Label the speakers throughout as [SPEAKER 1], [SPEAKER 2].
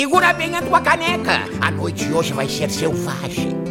[SPEAKER 1] Segura bem a tua caneca. A noite de hoje vai ser selvagem.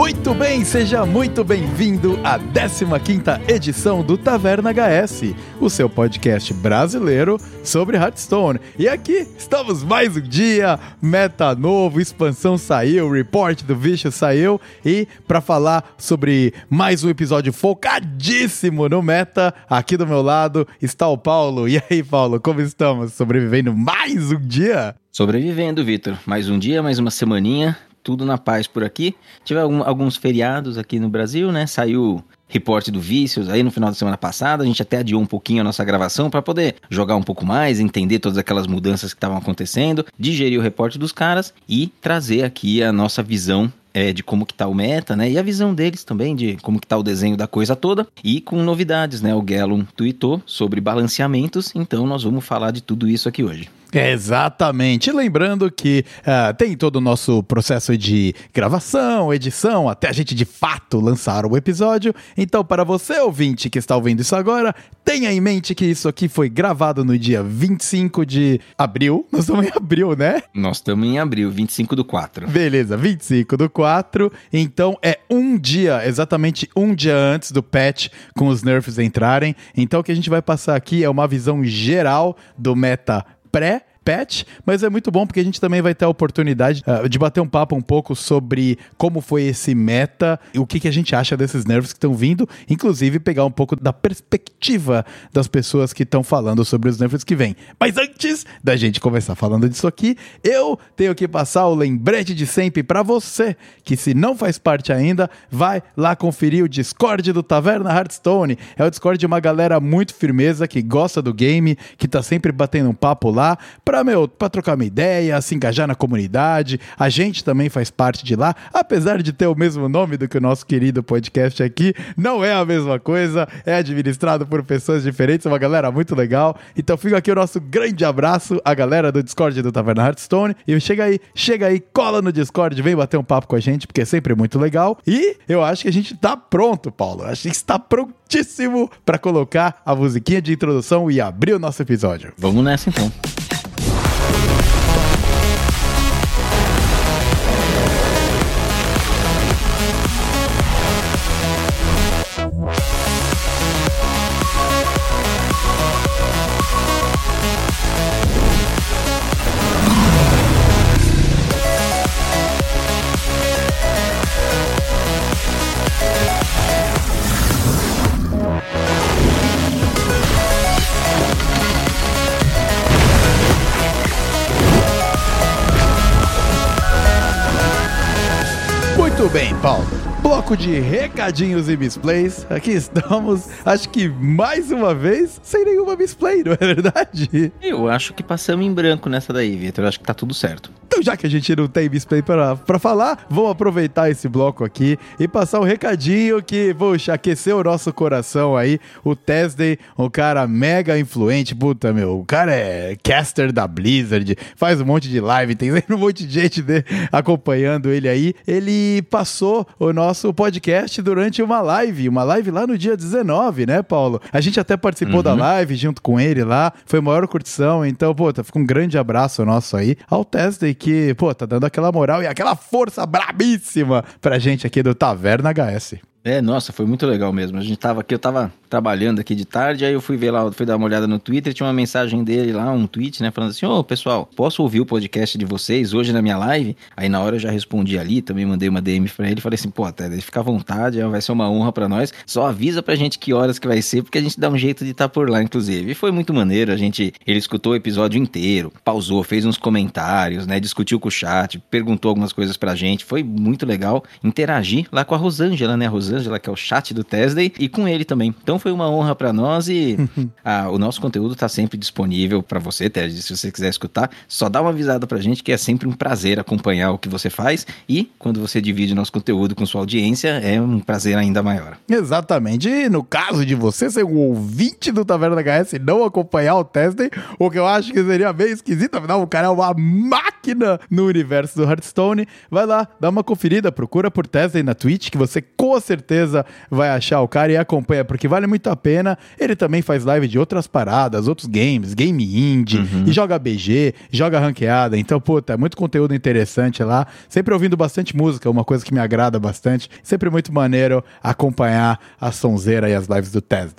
[SPEAKER 2] Muito bem, seja muito bem-vindo à 15ª edição do Taverna HS, o seu podcast brasileiro sobre Hearthstone. E aqui estamos mais um dia, meta novo, expansão saiu, report do Vicious saiu e para falar sobre mais um episódio focadíssimo no meta, aqui do meu lado está o Paulo. E aí, Paulo, como estamos? Sobrevivendo mais um dia?
[SPEAKER 3] Sobrevivendo, Vitor. Mais um dia, mais uma semaninha tudo na paz por aqui. Tive alguns feriados aqui no Brasil, né? Saiu reporte do Vícios aí no final da semana passada. A gente até adiou um pouquinho a nossa gravação para poder jogar um pouco mais, entender todas aquelas mudanças que estavam acontecendo, digerir o reporte dos caras e trazer aqui a nossa visão é, de como que tá o meta, né? E a visão deles também de como que tá o desenho da coisa toda. E com novidades, né? O Gellum tweetou sobre balanceamentos, então nós vamos falar de tudo isso aqui hoje.
[SPEAKER 2] Exatamente. Lembrando que uh, tem todo o nosso processo de gravação, edição, até a gente de fato lançar o episódio. Então, para você, ouvinte, que está ouvindo isso agora, tenha em mente que isso aqui foi gravado no dia 25 de abril. Nós estamos em abril, né?
[SPEAKER 3] Nós estamos em abril, 25 do 4.
[SPEAKER 2] Beleza, 25 do 4. Então, é um dia, exatamente um dia antes do patch com os nerfs entrarem. Então, o que a gente vai passar aqui é uma visão geral do meta pré patch, mas é muito bom porque a gente também vai ter a oportunidade uh, de bater um papo um pouco sobre como foi esse meta e o que, que a gente acha desses nerfs que estão vindo, inclusive pegar um pouco da perspectiva das pessoas que estão falando sobre os nerfs que vêm. Mas antes da gente começar falando disso aqui, eu tenho que passar o lembrete de sempre para você que se não faz parte ainda, vai lá conferir o Discord do Taverna Hearthstone. É o Discord de uma galera muito firmeza que gosta do game, que tá sempre batendo um papo lá para meu, para trocar uma ideia, se engajar na comunidade. A gente também faz parte de lá, apesar de ter o mesmo nome do que o nosso querido podcast aqui, não é a mesma coisa, é administrado por pessoas diferentes, uma galera muito legal. Então fica aqui o nosso grande abraço à galera do Discord do Taverna Hearthstone e chega aí, chega aí, cola no Discord, vem bater um papo com a gente, porque é sempre muito legal. E eu acho que a gente tá pronto, Paulo. Acho que está prontíssimo para colocar a musiquinha de introdução e abrir o nosso episódio.
[SPEAKER 3] Vamos nessa então.
[SPEAKER 2] Bloco de recadinhos e misplays. Aqui estamos, acho que mais uma vez, sem nenhuma misplay, não é verdade?
[SPEAKER 3] Eu acho que passamos em branco nessa daí, Vitor. Acho que tá tudo certo.
[SPEAKER 2] Então, já que a gente não tem misplay pra, pra falar, vamos aproveitar esse bloco aqui e passar um recadinho que, poxa, aqueceu o nosso coração aí. O Tesday, um cara mega influente, puta, meu, o cara é caster da Blizzard, faz um monte de live, tem um monte de gente de, acompanhando ele aí. Ele passou o nosso podcast durante uma live, uma live lá no dia 19, né, Paulo? A gente até participou uhum. da live junto com ele lá, foi maior curtição, então, pô, fica um grande abraço nosso aí ao Tesday que, pô, tá dando aquela moral e aquela força brabíssima pra gente aqui do Taverna HS.
[SPEAKER 3] É, nossa, foi muito legal mesmo. A gente tava aqui, eu tava trabalhando aqui de tarde, aí eu fui ver lá, fui dar uma olhada no Twitter, tinha uma mensagem dele lá, um tweet, né, falando assim: Ô, oh, pessoal, posso ouvir o podcast de vocês hoje na minha live? Aí na hora eu já respondi ali, também mandei uma DM pra ele, falei assim: pô, até fica à vontade, vai ser uma honra para nós. Só avisa pra gente que horas que vai ser, porque a gente dá um jeito de estar tá por lá, inclusive. E foi muito maneiro, a gente, ele escutou o episódio inteiro, pausou, fez uns comentários, né, discutiu com o chat, perguntou algumas coisas pra gente, foi muito legal interagir lá com a Rosângela, né, a Rosângela, que é o chat do Tesday, e com ele também. Então foi uma honra para nós e ah, o nosso conteúdo tá sempre disponível para você, Tesday. Se você quiser escutar, só dá uma avisada pra gente que é sempre um prazer acompanhar o que você faz e quando você divide o nosso conteúdo com sua audiência, é um prazer ainda maior.
[SPEAKER 2] Exatamente. E no caso de você ser um ouvinte do Taverna HS e não acompanhar o Tesday, o que eu acho que seria bem esquisito, afinal o cara é uma máquina máquina no universo do Hearthstone. Vai lá, dá uma conferida, procura por Tesla na Twitch, que você com certeza vai achar o cara e acompanha, porque vale muito a pena. Ele também faz live de outras paradas, outros games, game indie, uhum. e joga BG, joga ranqueada. Então, puta, é muito conteúdo interessante lá. Sempre ouvindo bastante música, uma coisa que me agrada bastante. Sempre muito maneiro acompanhar a sonzeira e as lives do Tesla.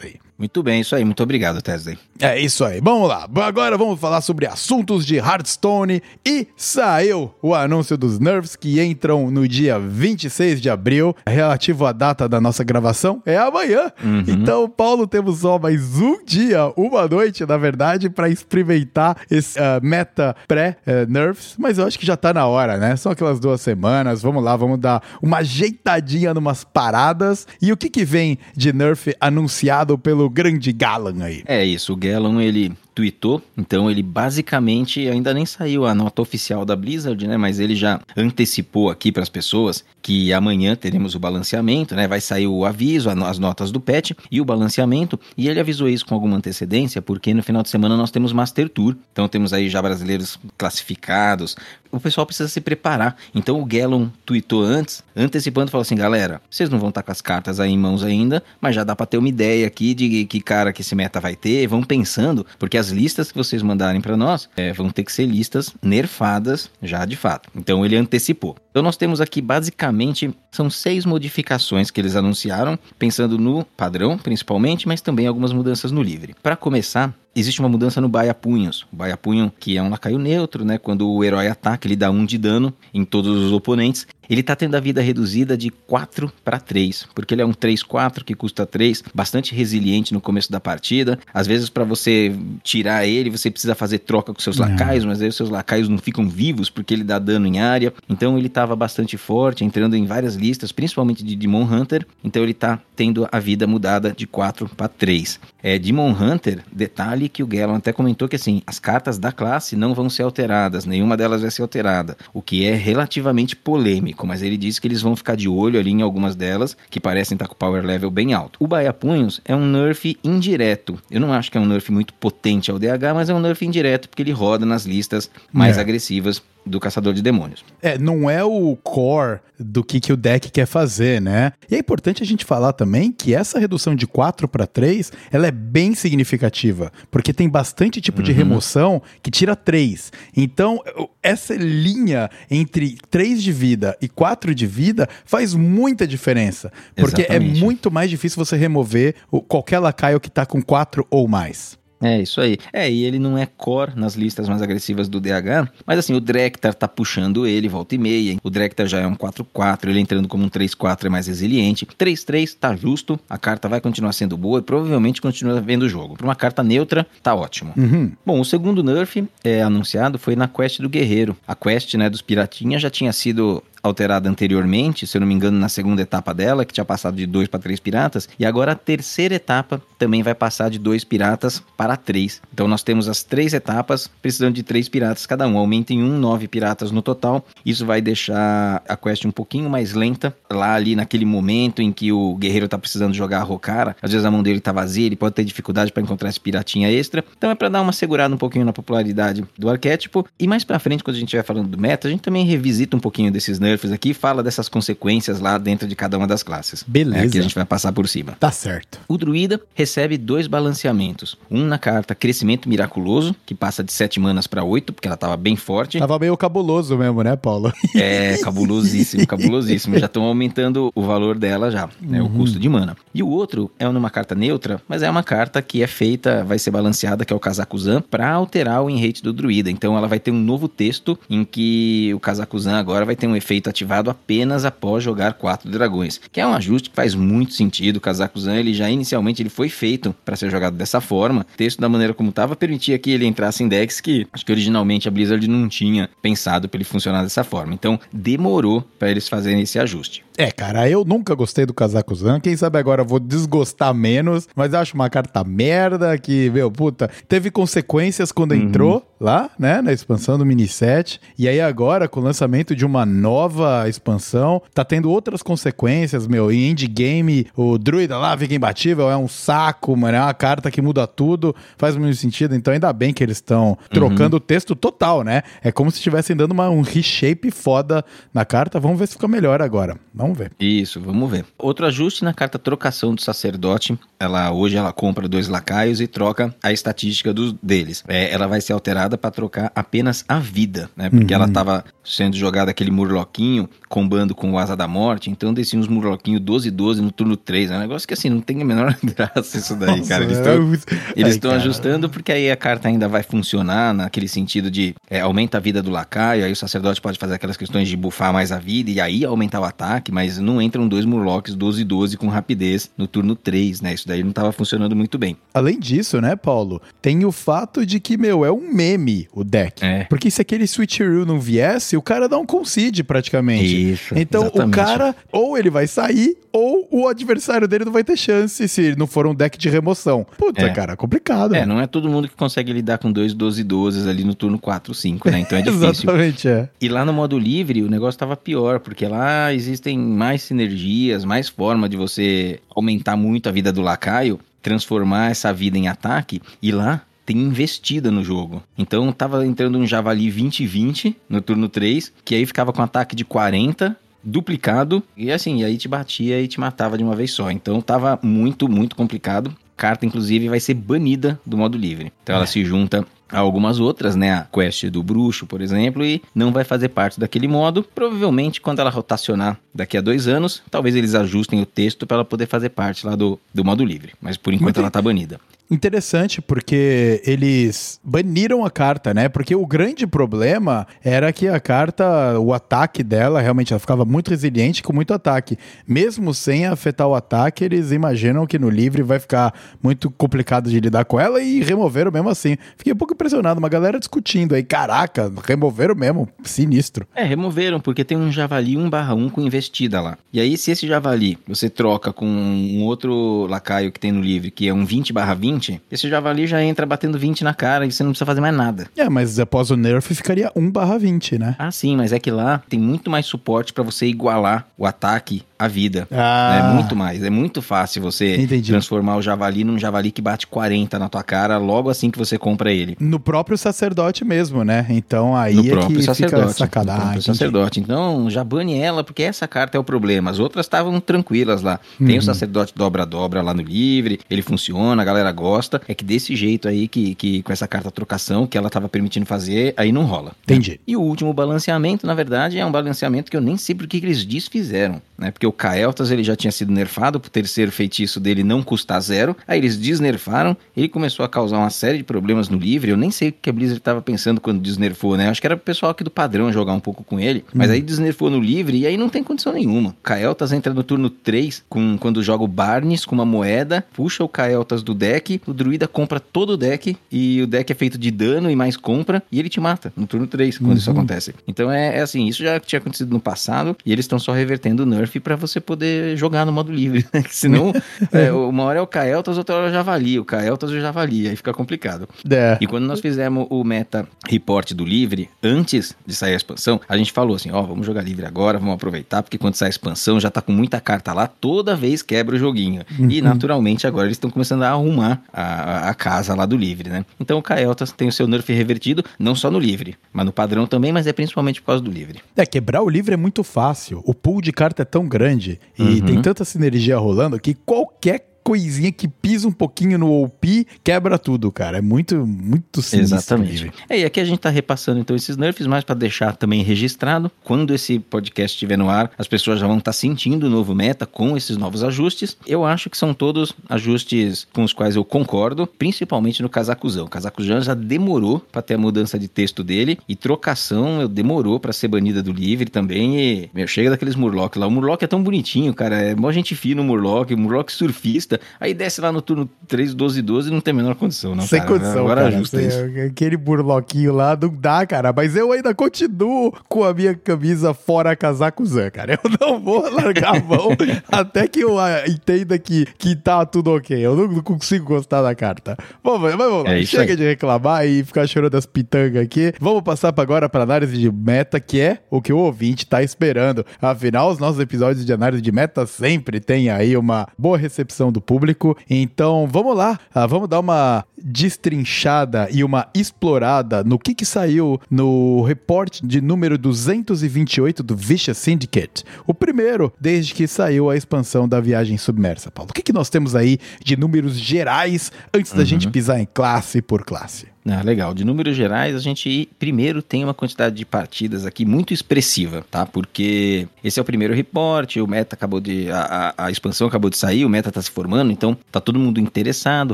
[SPEAKER 3] Muito bem, isso aí. Muito obrigado, Tesley.
[SPEAKER 2] É isso aí. Vamos lá. Agora vamos falar sobre assuntos de Hearthstone. E saiu o anúncio dos nerfs que entram no dia 26 de abril, relativo à data da nossa gravação. É amanhã. Uhum. Então, Paulo, temos só mais um dia, uma noite, na verdade, para experimentar esse uh, meta pré-nerfs. Mas eu acho que já tá na hora, né? São aquelas duas semanas. Vamos lá, vamos dar uma ajeitadinha numas paradas. E o que, que vem de nerf anunciado pelo grande Galan aí.
[SPEAKER 3] É isso, o Galan ele tweetou, então ele basicamente ainda nem saiu a nota oficial da Blizzard, né? Mas ele já antecipou aqui para as pessoas que amanhã teremos o balanceamento, né? Vai sair o aviso, as notas do patch e o balanceamento. E ele avisou isso com alguma antecedência, porque no final de semana nós temos Master Tour, então temos aí já brasileiros classificados. O pessoal precisa se preparar. Então o Gallon tweetou antes, antecipando, falou assim: galera, vocês não vão estar com as cartas aí em mãos ainda, mas já dá para ter uma ideia aqui de que cara que esse meta vai ter. Vão pensando, porque as listas que vocês mandarem para nós é, vão ter que ser listas nerfadas já de fato. Então ele antecipou. Então nós temos aqui basicamente são seis modificações que eles anunciaram, pensando no padrão principalmente, mas também algumas mudanças no livre. Para começar, existe uma mudança no Baia Punhos. O Baia Punho, que é um lacaio neutro, né? Quando o herói ataca, ele dá um de dano em todos os oponentes. Ele tá tendo a vida reduzida de 4 para 3, porque ele é um 3-4 que custa 3, bastante resiliente no começo da partida. Às vezes, para você tirar ele, você precisa fazer troca com seus não. lacaios, mas aí os seus lacaios não ficam vivos porque ele dá dano em área. Então ele tava bastante forte, entrando em várias listas, principalmente de Demon Hunter. Então ele tá tendo a vida mudada de 4 para 3. É, Demon Hunter, detalhe que o Gellon até comentou que assim, as cartas da classe não vão ser alteradas, nenhuma delas vai ser alterada, o que é relativamente polêmico, mas ele disse que eles vão ficar de olho ali em algumas delas, que parecem estar com power level bem alto. O Baia Punhos é um nerf indireto. Eu não acho que é um nerf muito potente ao DH, mas é um nerf indireto porque ele roda nas listas mais é. agressivas do Caçador de Demônios.
[SPEAKER 2] É, não é o core do que, que o deck quer fazer, né? E é importante a gente falar também que essa redução de 4 para 3, ela é bem significativa, porque tem bastante tipo uhum. de remoção que tira 3. Então, essa linha entre 3 de vida e 4 de vida faz muita diferença, porque é Exatamente. é muito mais difícil você remover qualquer lacaio que tá com 4 ou mais.
[SPEAKER 3] É, isso aí. É, e ele não é core nas listas mais agressivas do DH, mas assim, o Drektar tá puxando ele, volta e meia. O Drektar já é um 4-4, ele entrando como um 3-4 é mais resiliente. 3-3 tá justo, a carta vai continuar sendo boa e provavelmente continua vendo o jogo. Para uma carta neutra, tá ótimo. Uhum. Bom, o segundo nerf é, anunciado foi na quest do Guerreiro. A quest, né, dos Piratinhas já tinha sido alterada anteriormente, se eu não me engano, na segunda etapa dela, que tinha passado de dois para três piratas, e agora a terceira etapa também vai passar de dois piratas para três. Então nós temos as três etapas precisando de três piratas cada um. Aumenta em um, nove piratas no total. Isso vai deixar a quest um pouquinho mais lenta, lá ali naquele momento em que o guerreiro tá precisando jogar a Rocara. Às vezes a mão dele tá vazia, ele pode ter dificuldade para encontrar esse piratinha extra. Então é para dar uma segurada um pouquinho na popularidade do arquétipo. E mais para frente, quando a gente estiver falando do meta, a gente também revisita um pouquinho desses nerfs nerfs aqui fala dessas consequências lá dentro de cada uma das classes.
[SPEAKER 2] Beleza.
[SPEAKER 3] É, que a gente vai passar por cima.
[SPEAKER 2] Tá certo.
[SPEAKER 3] O druida recebe dois balanceamentos. Um na carta Crescimento Miraculoso, que passa de 7 manas para 8, porque ela tava bem forte.
[SPEAKER 2] Tava meio cabuloso mesmo, né, Paulo?
[SPEAKER 3] É, cabulosíssimo, cabulosíssimo. já estão aumentando o valor dela já, né, uhum. o custo de mana. E o outro é numa carta neutra, mas é uma carta que é feita, vai ser balanceada, que é o Kazakuzan, para alterar o enrate do druida. Então ela vai ter um novo texto em que o Kazakuzan agora vai ter um efeito ativado apenas após jogar quatro dragões, que é um ajuste que faz muito sentido. O Kazakuzan, ele já inicialmente ele foi feito para ser jogado dessa forma. O texto da maneira como estava permitia que ele entrasse em decks que acho que originalmente a Blizzard não tinha pensado para ele funcionar dessa forma. Então demorou para eles fazerem esse ajuste.
[SPEAKER 2] É, cara, eu nunca gostei do Kazakuzan. Quem sabe agora eu vou desgostar menos, mas acho uma carta merda que, meu, puta, teve consequências quando uhum. entrou lá, né, na expansão do mini set. E aí agora, com o lançamento de uma nova expansão, tá tendo outras consequências, meu. Em endgame, o druida lá fica imbatível, é um saco, mano. É uma carta que muda tudo, faz muito sentido. Então, ainda bem que eles estão trocando o texto total, né? É como se estivessem dando uma, um reshape foda na carta. Vamos ver se fica melhor agora. Vamos ver.
[SPEAKER 3] Isso, vamos ver. Outro ajuste na carta trocação do sacerdote. Ela hoje ela compra dois lacaios e troca a estatística dos deles. É, ela vai ser alterada para trocar apenas a vida, né? Porque ela estava sendo jogada aquele murloquinho combando com o asa da morte, então descia uns murloquinhos 12 e 12 no turno 3. É um negócio que assim não tem a menor graça isso daí,
[SPEAKER 2] Nossa,
[SPEAKER 3] cara. Eles
[SPEAKER 2] é
[SPEAKER 3] estão
[SPEAKER 2] cara.
[SPEAKER 3] ajustando porque aí a carta ainda vai funcionar naquele sentido de é, aumenta a vida do lacaio, aí o sacerdote pode fazer aquelas questões de bufar mais a vida e aí aumentar o ataque, mas não entram dois murlocs 12 e 12 com rapidez no turno 3, né? Isso daí não estava funcionando muito bem.
[SPEAKER 2] Além disso, né, Paulo, tem o fato de que, meu, é um meme o deck.
[SPEAKER 3] É.
[SPEAKER 2] Porque se aquele switcheroo não viesse, o cara dá um concede praticamente.
[SPEAKER 3] Isso,
[SPEAKER 2] Então
[SPEAKER 3] exatamente.
[SPEAKER 2] o cara, ou ele vai sair, ou o adversário dele não vai ter chance se não for um deck de remoção. Puta,
[SPEAKER 3] É.
[SPEAKER 2] cara, complicado.
[SPEAKER 3] É, não é todo mundo que consegue lidar com dois 12 e 12 ali no turno 4, 5, né? Então é difícil.
[SPEAKER 2] Exatamente, é.
[SPEAKER 3] E lá no modo livre o negócio tava pior, porque lá existem mais sinergias, mais forma de você aumentar muito a vida do lacaio, transformar essa vida em ataque, e lá tem investida no jogo. Então tava entrando um javali 20-20 no turno 3, que aí ficava com ataque de 40, duplicado, e assim, aí te batia e te matava de uma vez só. Então tava muito, muito complicado. Carta, inclusive, vai ser banida do modo livre. Então ela se junta algumas outras, né? A quest do bruxo, por exemplo, e não vai fazer parte daquele modo. Provavelmente, quando ela rotacionar daqui a dois anos, talvez eles ajustem o texto para ela poder fazer parte lá do, do modo livre. Mas por enquanto
[SPEAKER 2] Muito
[SPEAKER 3] ela tá banida.
[SPEAKER 2] Interessante, porque eles baniram a carta, né? Porque o grande problema era que a carta, o ataque dela, realmente ela ficava muito resiliente com muito ataque. Mesmo sem afetar o ataque, eles imaginam que no livre vai ficar muito complicado de lidar com ela e removeram mesmo assim. Fiquei um pouco impressionado, uma galera discutindo aí, caraca, removeram mesmo, sinistro.
[SPEAKER 3] É, removeram, porque tem um javali 1/1 com investida lá. E aí, se esse javali você troca com um outro lacaio que tem no livre, que é um 20/20, esse javali já entra batendo 20 na cara e você não precisa fazer mais nada.
[SPEAKER 2] É, mas após o nerf ficaria 1 barra 20, né?
[SPEAKER 3] Ah, sim, mas é que lá tem muito mais suporte pra você igualar o ataque à vida.
[SPEAKER 2] Ah.
[SPEAKER 3] É muito mais. É muito fácil você
[SPEAKER 2] Entendi.
[SPEAKER 3] transformar o javali num javali que bate 40 na tua cara logo assim que você compra ele.
[SPEAKER 2] No próprio sacerdote mesmo, né? Então aí
[SPEAKER 3] No
[SPEAKER 2] é
[SPEAKER 3] próprio
[SPEAKER 2] que
[SPEAKER 3] sacerdote.
[SPEAKER 2] fica sacanagem.
[SPEAKER 3] No próprio sacerdote. Então, já bane ela, porque essa carta é o problema. As outras estavam tranquilas lá. Tem
[SPEAKER 2] Uhum.
[SPEAKER 3] o sacerdote dobra-dobra lá no livre, ele funciona, a galera gosta. É que desse jeito aí, que, que com essa carta trocação que ela estava permitindo fazer, aí não rola.
[SPEAKER 2] Entendi.
[SPEAKER 3] E o último balanceamento, na verdade, é um balanceamento que eu nem sei por que que eles desfizeram, né? Porque o Kael'thas, ele já tinha sido nerfado por terceiro feitiço dele não custar zero. Aí eles desnerfaram, ele começou a causar uma série de problemas no livre. Eu nem sei o que a Blizzard estava pensando quando desnerfou, né? Acho que era o pessoal aqui do padrão jogar um pouco com ele. Mas aí desnerfou no livre e aí não tem condição nenhuma. Kael'thas entra no turno 3 com, quando joga o Barnes com uma moeda, puxa o Kael'thas do deck, o druida compra todo o deck e o deck é feito de dano e mais compra e ele te mata no turno 3 quando isso acontece. Então é, é assim, isso já tinha acontecido no passado e eles estão só revertendo o nerf para você poder jogar no modo livre, né? Que senão é, uma hora é o Kael'thas, outra hora é o Javali, o Kael'thas e o Javali, aí fica complicado.
[SPEAKER 2] É.
[SPEAKER 3] E quando nós fizemos o meta report do livre, antes de sair a expansão, a gente falou assim: ó, vamos jogar livre agora, vamos aproveitar, porque quando sai a expansão já tá com muita carta lá, toda vez quebra o joguinho. E naturalmente agora eles estão começando a arrumar a, a casa lá do livre, né? Então o Kael'thas tem o seu nerf revertido, não só no livre, mas no padrão também, mas é principalmente por causa do livre.
[SPEAKER 2] É, quebrar o livro é muito fácil. O pool de carta é tão grande e
[SPEAKER 3] Uhum.
[SPEAKER 2] tem tanta sinergia rolando que qualquer coisinha que pisa um pouquinho no OP quebra tudo, cara. É muito, muito sinistro.
[SPEAKER 3] Exatamente. É, e aqui a gente tá repassando então esses nerfs, mais para deixar também registrado. Quando esse podcast estiver no ar, as pessoas já vão estar sentindo o novo meta com esses novos ajustes. Eu acho que são todos ajustes com os quais eu concordo, principalmente no Casacuzão. O Casacuzão já demorou para ter a mudança de texto dele e trocação eu demorou para ser banida do livre também. E meu, chega daqueles Murloc lá. O Murloc é tão bonitinho, cara. É mó gente fina o Murloc, o Murloc surfista. Pista, aí desce lá no turno 3, 12, 12 não tem a menor condição, não,
[SPEAKER 2] Sem
[SPEAKER 3] cara.
[SPEAKER 2] condição,
[SPEAKER 3] Agora
[SPEAKER 2] cara.
[SPEAKER 3] ajusta
[SPEAKER 2] Sem-
[SPEAKER 3] isso.
[SPEAKER 2] Aquele burloquinho lá não dá, cara. Mas eu ainda continuo com a minha camisa fora casaco Zan, cara. Eu não vou largar a mão até que eu ah, entenda que, que tá tudo ok. Eu não, não consigo gostar da carta. Vamos, mas vamos lá.
[SPEAKER 3] É
[SPEAKER 2] Chega
[SPEAKER 3] aí.
[SPEAKER 2] de reclamar e ficar chorando as pitangas aqui. Vamos passar pra agora para análise de meta, que é o que o ouvinte tá esperando. Afinal, os nossos episódios de análise de meta sempre têm aí uma boa recepção do público. Então, vamos lá. Ah, vamos dar uma destrinchada e uma explorada no que que saiu no reporte de número 228 do Vicious Syndicate. O primeiro desde que saiu a expansão da viagem submersa, Paulo. O que que nós temos aí de números gerais antes da gente pisar em classe por classe?
[SPEAKER 3] Ah, legal. De números gerais, a gente primeiro tem uma quantidade de partidas aqui muito expressiva, tá? Porque esse é o primeiro reporte, o meta acabou de. A, a- a expansão acabou de sair, o meta tá se formando, então tá todo mundo interessado,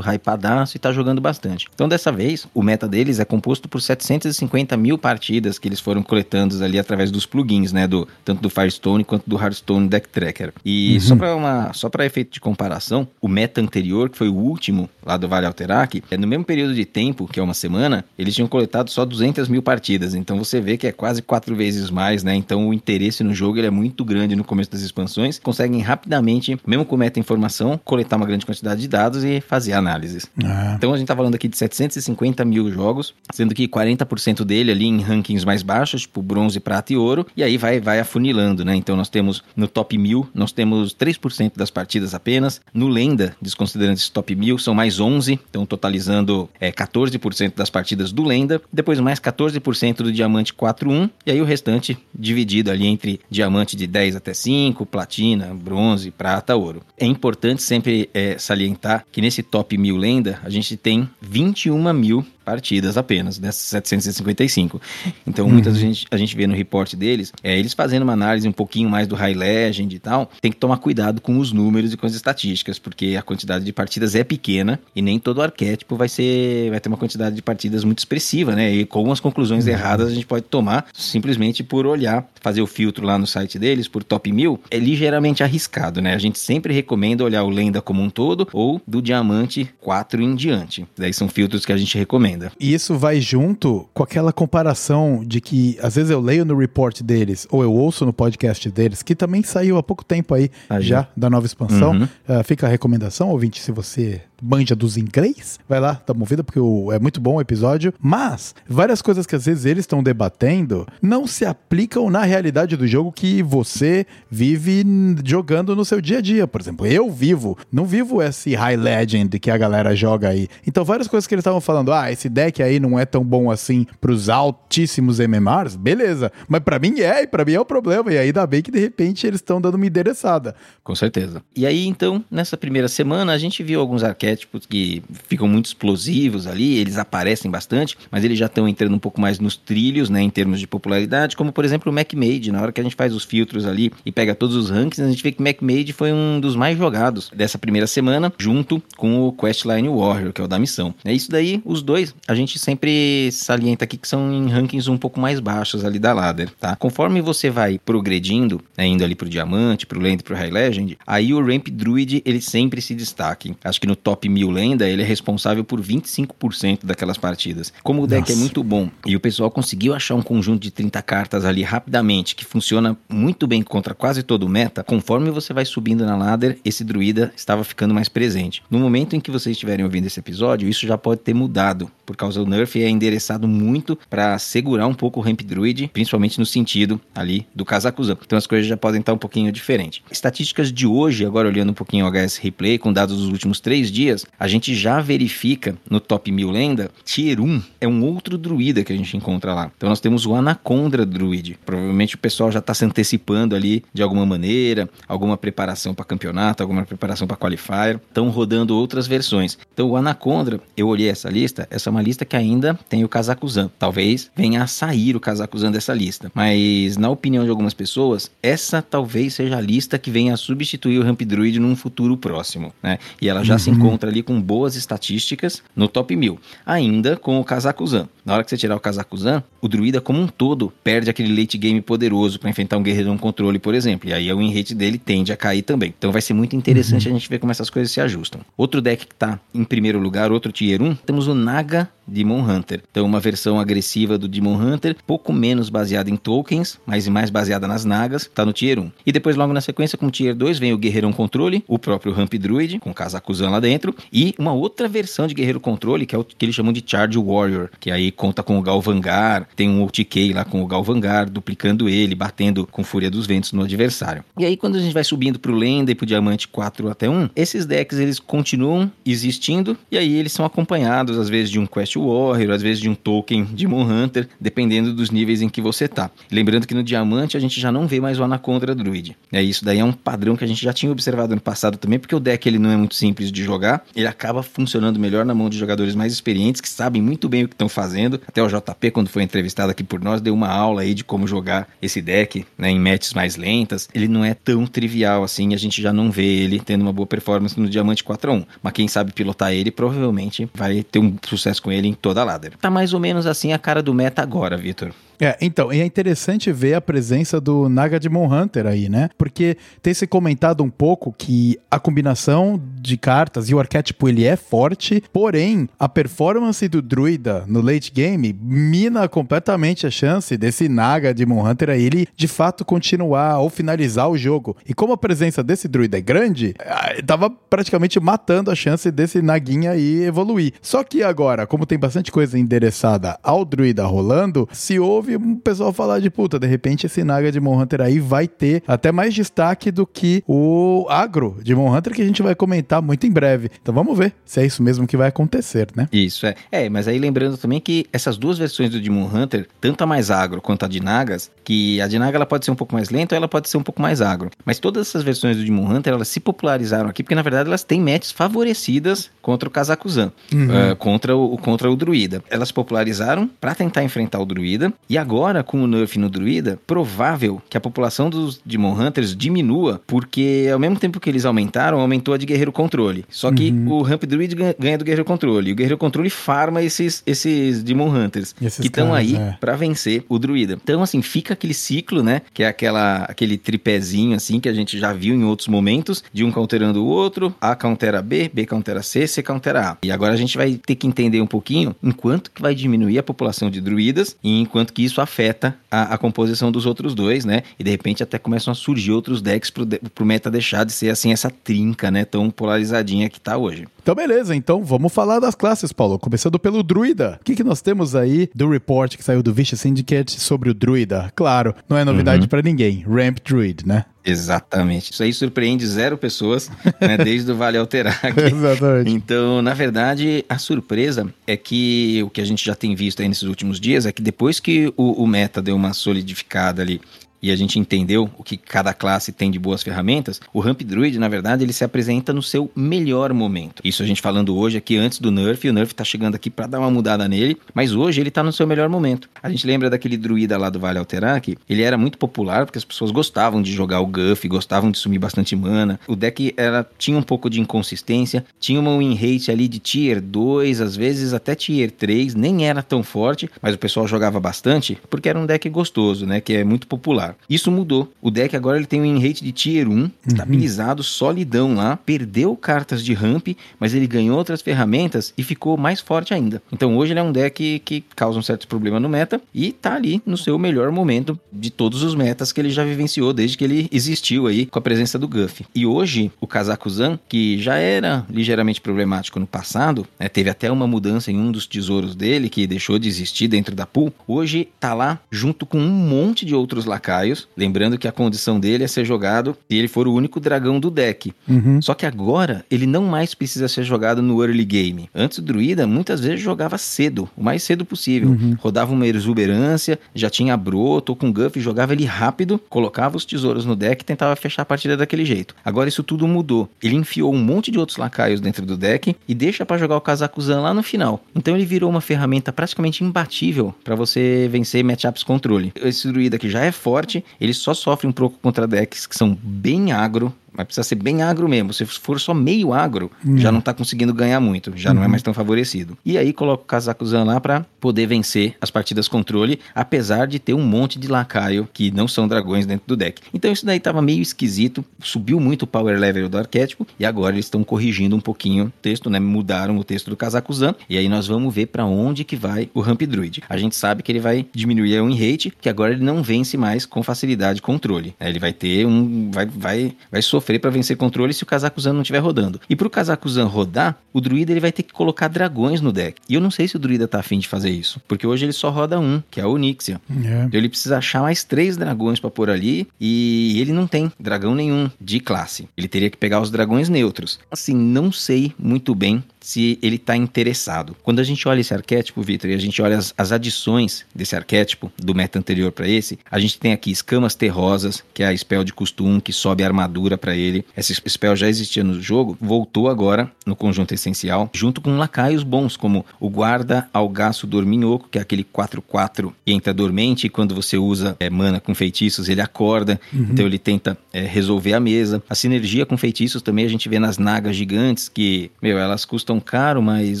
[SPEAKER 3] hypadaço e tá jogando bastante. Então, dessa vez, o meta deles é composto por 750 mil partidas que eles foram coletando ali através dos plugins, né? Do, tanto do Firestone quanto do Hearthstone Deck Tracker. E só para uma só para efeito de comparação, o meta anterior, que foi o último lá do Vale Alterac, é no mesmo período de tempo, que é uma semana, eles tinham coletado só 200 mil partidas. Então você vê que é quase quatro vezes mais, né? Então o interesse no jogo ele é muito grande no começo das expansões. Conseguem rapidamente, mesmo com meta informação, coletar uma grande quantidade de dados e fazer análises.
[SPEAKER 2] Ah,
[SPEAKER 3] Então a gente tá falando aqui de 750 mil jogos, sendo que 40% dele ali em rankings mais baixos, tipo bronze, prata e ouro, e aí vai, vai afunilando, né? Então nós temos no top 1000, nós temos 3% das partidas apenas. No Lenda, desconsiderando esse top 1000, são mais 11, então totalizando é, 14% das partidas do Lenda, depois mais 14% do Diamante 4-1, e aí o restante dividido ali entre Diamante de 10 até 5, Platina, Bronze, Prata, Ouro. É importante sempre é, salientar que nesse top 1000 Lenda, a gente tem 21 mil partidas apenas, dessas 755. Então, muitas vezes a gente, a gente vê no report deles, é, eles fazendo uma análise um pouquinho mais do High Legend e tal, tem que tomar cuidado com os números e com as estatísticas, porque a quantidade de partidas é pequena e nem todo arquétipo vai ser vai ter uma quantidade de partidas muito expressiva, né? E com as conclusões erradas a gente pode tomar simplesmente por olhar, fazer o filtro lá no site deles por top 1000, é ligeiramente arriscado, né? A gente sempre recomenda olhar o Lenda como um todo ou do Diamante 4 em diante. Daí são filtros que a gente recomenda.
[SPEAKER 2] E isso vai junto com aquela comparação de que às vezes eu leio no report deles ou eu ouço no podcast deles, que também saiu há pouco tempo aí
[SPEAKER 3] Aí.
[SPEAKER 2] já da nova expansão.
[SPEAKER 3] Uhum.
[SPEAKER 2] Ah, fica a recomendação, ouvinte, se você manja dos inglês, vai lá, dá uma ouvida, porque o- é muito bom o episódio. Mas várias coisas que às vezes eles estão debatendo não se aplicam na realidade do jogo que você vive jogando no seu dia a dia. Por exemplo, eu vivo, não vivo esse High Legend que a galera joga aí. Então, várias coisas que eles estavam falando, ah, esse deck aí não é tão bom assim pros altíssimos MMRs, beleza. Mas pra mim é, e pra mim é o problema. E aí dá bem que de repente eles estão dando uma endereçada.
[SPEAKER 3] Com certeza. E aí, então, nessa primeira semana, a gente viu alguns arquétipos que ficam muito explosivos ali, eles aparecem bastante, mas eles já estão entrando um pouco mais nos trilhos, né, em termos de popularidade, como por exemplo o MacMade. Na hora que a gente faz os filtros ali e pega todos os rankings, a gente vê que MacMade foi um dos mais jogados dessa primeira semana, junto com o Questline Warrior, que é o da missão. É isso daí, os dois, a gente sempre salienta aqui que são em rankings um pouco mais baixos ali da ladder, tá? Conforme você vai progredindo, né, indo ali pro diamante, pro lenda e pro high legend, aí o ramp druid ele sempre se destaca. Acho que no top 1000 lenda ele é responsável por 25% daquelas partidas. Como o deck
[SPEAKER 2] Nossa.
[SPEAKER 3] é muito bom e o pessoal conseguiu achar um conjunto de 30 cartas ali rapidamente que funciona muito bem contra quase todo o meta, conforme você vai subindo na ladder, esse druida estava ficando mais presente. No momento em que vocês estiverem ouvindo esse episódio, isso já pode ter mudado, por causa do nerf é endereçado muito para segurar um pouco o ramp druid, principalmente no sentido ali do Kazakuzan. Então as coisas já podem estar um pouquinho diferentes. Estatísticas de hoje, agora olhando um pouquinho o HS Replay com dados dos últimos três dias, a gente já verifica no top 1000 lenda, Tier 1 é um outro druida que a gente encontra lá. Então nós temos o Anaconda Druid. Provavelmente o pessoal já está se antecipando ali de alguma maneira, alguma preparação para campeonato, alguma preparação para qualifier. Estão rodando outras versões. Então o Anaconda, eu olhei essa lista, essa é uma lista que ainda tem o Kazakuzan. Talvez venha a sair o Kazakuzan dessa lista. Mas na opinião de algumas pessoas, essa talvez seja a lista que venha a substituir o Ramp Druid num futuro próximo, né? E ela já se encontra encontra ali com boas estatísticas no top 1000. Ainda com o Kazakuzan. Na hora que você tirar o Kazakuzan, o druida como um todo perde aquele late game poderoso para enfrentar um guerreiro no controle, por exemplo. E aí o win dele tende a cair também. Então vai ser muito interessante uhum. a gente ver como essas coisas se ajustam. Outro deck que tá em primeiro lugar, outro tier 1, temos o Naga Demon Hunter. Então, uma versão agressiva do Demon Hunter, pouco menos baseada em tokens, mas mais baseada nas nagas, tá no Tier 1. E depois, logo na sequência, com Tier 2, vem o Guerreirão Controle, o próprio Ramp Druid, com Kazakuzan lá dentro, e uma outra versão de Guerreiro Controle, que é o que eles chamam de Charge Warrior, que aí conta com o Galvangar, tem um OTK lá com o Galvangar, duplicando ele, batendo com Fúria dos Ventos no adversário. E aí, quando a gente vai subindo pro Lenda e pro Diamante 4 até 1, esses decks eles continuam existindo, e aí eles são acompanhados, às vezes, de um Quest Warrior, às vezes de um token de Moon Hunter, dependendo dos níveis em que você tá. Lembrando que no Diamante a gente já não vê mais o Anaconda Druid. É isso daí é um padrão que a gente já tinha observado no passado também, porque o deck ele não é muito simples de jogar, ele acaba funcionando melhor na mão de jogadores mais experientes que sabem muito bem o que estão fazendo. Até o JP quando foi entrevistado aqui por nós deu uma aula aí de como jogar esse deck, né, em matches mais lentas. Ele não é tão trivial assim, a gente já não vê ele tendo uma boa performance no Diamante 4 a 1. Mas quem sabe pilotar ele provavelmente vai ter um sucesso com ele em toda ladder. Tá mais ou menos assim a cara do meta agora, Vitor.
[SPEAKER 2] É, então, e é interessante ver a presença do Naga Demon Hunter aí, né? Porque tem se comentado um pouco que a combinação de cartas e o arquétipo ele é forte, porém a performance do druida no late game mina completamente a chance desse Naga Demon Hunter aí ele de fato continuar ou finalizar o jogo. E como a presença desse druida é grande, ah, tava praticamente matando a chance desse Naguinha aí evoluir. Só que agora, como tem bastante coisa endereçada ao druida rolando, se houve ouve o pessoal falar de puta, de repente esse Naga de Mon Hunter aí vai ter até mais destaque do que o agro de Mon Hunter que a gente vai comentar muito em breve. Então vamos ver se é isso mesmo que vai acontecer, né?
[SPEAKER 3] Isso, é. É, mas aí lembrando também que essas duas versões do Demon Hunter, tanto a mais agro quanto a de Nagas, que a de Naga ela pode ser um pouco mais lenta ou ela pode ser um pouco mais agro. Mas todas essas versões do Demon Hunter, elas se popularizaram aqui porque na verdade elas têm matches favorecidas contra o Kazakuzan, uhum. uh, contra, o, contra o Druida. Elas popularizaram para tentar enfrentar o Druida e agora, com o nerf no druida, provável que a população dos Demon Hunters diminua, porque ao mesmo tempo que eles aumentaram, aumentou a de guerreiro controle. Só que uhum. o Ramp Druid ganha do guerreiro controle. E o guerreiro controle farma esses, esses Demon Hunters esses que estão aí é. para vencer o druida. Então, assim, fica aquele ciclo, né? Que é aquela, aquele tripézinho, assim, que a gente já viu em outros momentos, de um counterando o outro, A countera B, B countera C, C countera A. E agora a gente vai ter que entender um pouquinho enquanto que vai diminuir a população de druidas e enquanto que isso afeta a, a, composição dos outros dois, né? E de repente até começam a surgir outros decks pro, pro meta deixar de ser assim essa trinca, né? Tão polarizadinha que tá hoje.
[SPEAKER 2] Então, beleza. Então, vamos falar das classes, Paulo. Começando pelo Druida. O que, que nós temos aí do report que saiu do Vicious Syndicate sobre o Druida? Claro, não é novidade uhum. para ninguém. Ramp Druid, né?
[SPEAKER 3] Exatamente. Isso aí surpreende zero pessoas, né, desde o Vale Alterac. Exatamente. Então, na verdade, a surpresa é que o que a gente já tem visto aí nesses últimos dias é que depois que o, o meta deu uma solidificada ali e a gente entendeu o que cada classe tem de boas ferramentas, o Ramp Druid, na verdade, ele se apresenta no seu melhor momento. Isso a gente falando hoje aqui antes do nerf, e o nerf tá chegando aqui para dar uma mudada nele, mas hoje ele tá no seu melhor momento. A gente lembra daquele druida lá do Vale Alterac, ele era muito popular porque as pessoas gostavam de jogar o Guff, gostavam de sumir bastante mana. O deck era, tinha um pouco de inconsistência, tinha uma win rate ali de tier 2, às vezes até tier 3, nem era tão forte, mas o pessoal jogava bastante porque era um deck gostoso, né, que é muito popular. Isso mudou. O deck agora ele tem um in rate de tier 1, uhum. estabilizado, solidão lá, perdeu cartas de ramp, mas ele ganhou outras ferramentas e ficou mais forte ainda. Então hoje ele é um deck que causa um certo problema no meta e tá ali no seu melhor momento de todos os metas que ele já vivenciou desde que ele existiu aí com a presença do Guff. E hoje o Kazakuzan, que já era ligeiramente problemático no passado, né, teve até uma mudança em um dos tesouros dele que deixou de existir dentro da pool, hoje tá lá junto com um monte de outros lacaios Lembrando que a condição dele é ser jogado se ele for o único dragão do deck. Uhum. Só que agora ele não mais precisa ser jogado no early game. Antes o druida muitas vezes jogava cedo, o mais cedo possível. Uhum. Rodava uma exuberância, já tinha broto ou com guff, jogava ele rápido, colocava os tesouros no deck e tentava fechar a partida daquele jeito. Agora isso tudo mudou. Ele enfiou um monte de outros lacaios dentro do deck e deixa para jogar o Kazakuzan lá no final. Então ele virou uma ferramenta praticamente imbatível para você vencer matchups controle. Esse druida que já é forte ele só sofre um pouco contra decks que são bem agro, mas precisa ser bem agro mesmo. Se for só meio agro, já não tá conseguindo ganhar muito, já não é mais tão favorecido. E aí coloca o Kazakuzan lá para poder vencer as partidas controle, apesar de ter um monte de lacaio que não são dragões dentro do deck. Então isso daí tava meio esquisito, subiu muito o power level do arquétipo e agora eles estão corrigindo um pouquinho o texto, né? Mudaram o texto do Kazakuzan e aí nós vamos ver para onde que vai o Ramp Druid. A gente sabe que ele vai diminuir o win rate, que agora ele não vence mais com facilidade controle. Né? Ele vai ter um vai vai vai sofrer para vencer controle se o Kazakuzan não estiver rodando. E pro Kazakuzan rodar, o druida ele vai ter que colocar dragões no deck. E eu não sei se o druida tá afim de fazer isso, porque hoje ele só roda um, que é o Onyxia.
[SPEAKER 2] É.
[SPEAKER 3] Então ele precisa achar mais três dragões para pôr ali e ele não tem dragão nenhum de classe. Ele teria que pegar os dragões neutros. Assim, não sei muito bem se ele está interessado. Quando a gente olha esse arquétipo, Vitor, e a gente olha as, as adições desse arquétipo, do meta anterior para esse, a gente tem aqui escamas terrosas, que é a spell de custo 1, que sobe a armadura para ele. Essa spell já existia no jogo, voltou agora no conjunto essencial, junto com lacaios bons, como o guarda algaço dorminhoco, que é aquele 4-4 que entra dormente e quando você usa é, mana com feitiços, ele acorda, então ele tenta é, resolver a mesa. A sinergia com feitiços também a gente vê nas nagas gigantes, que, meu, elas custam caro, mas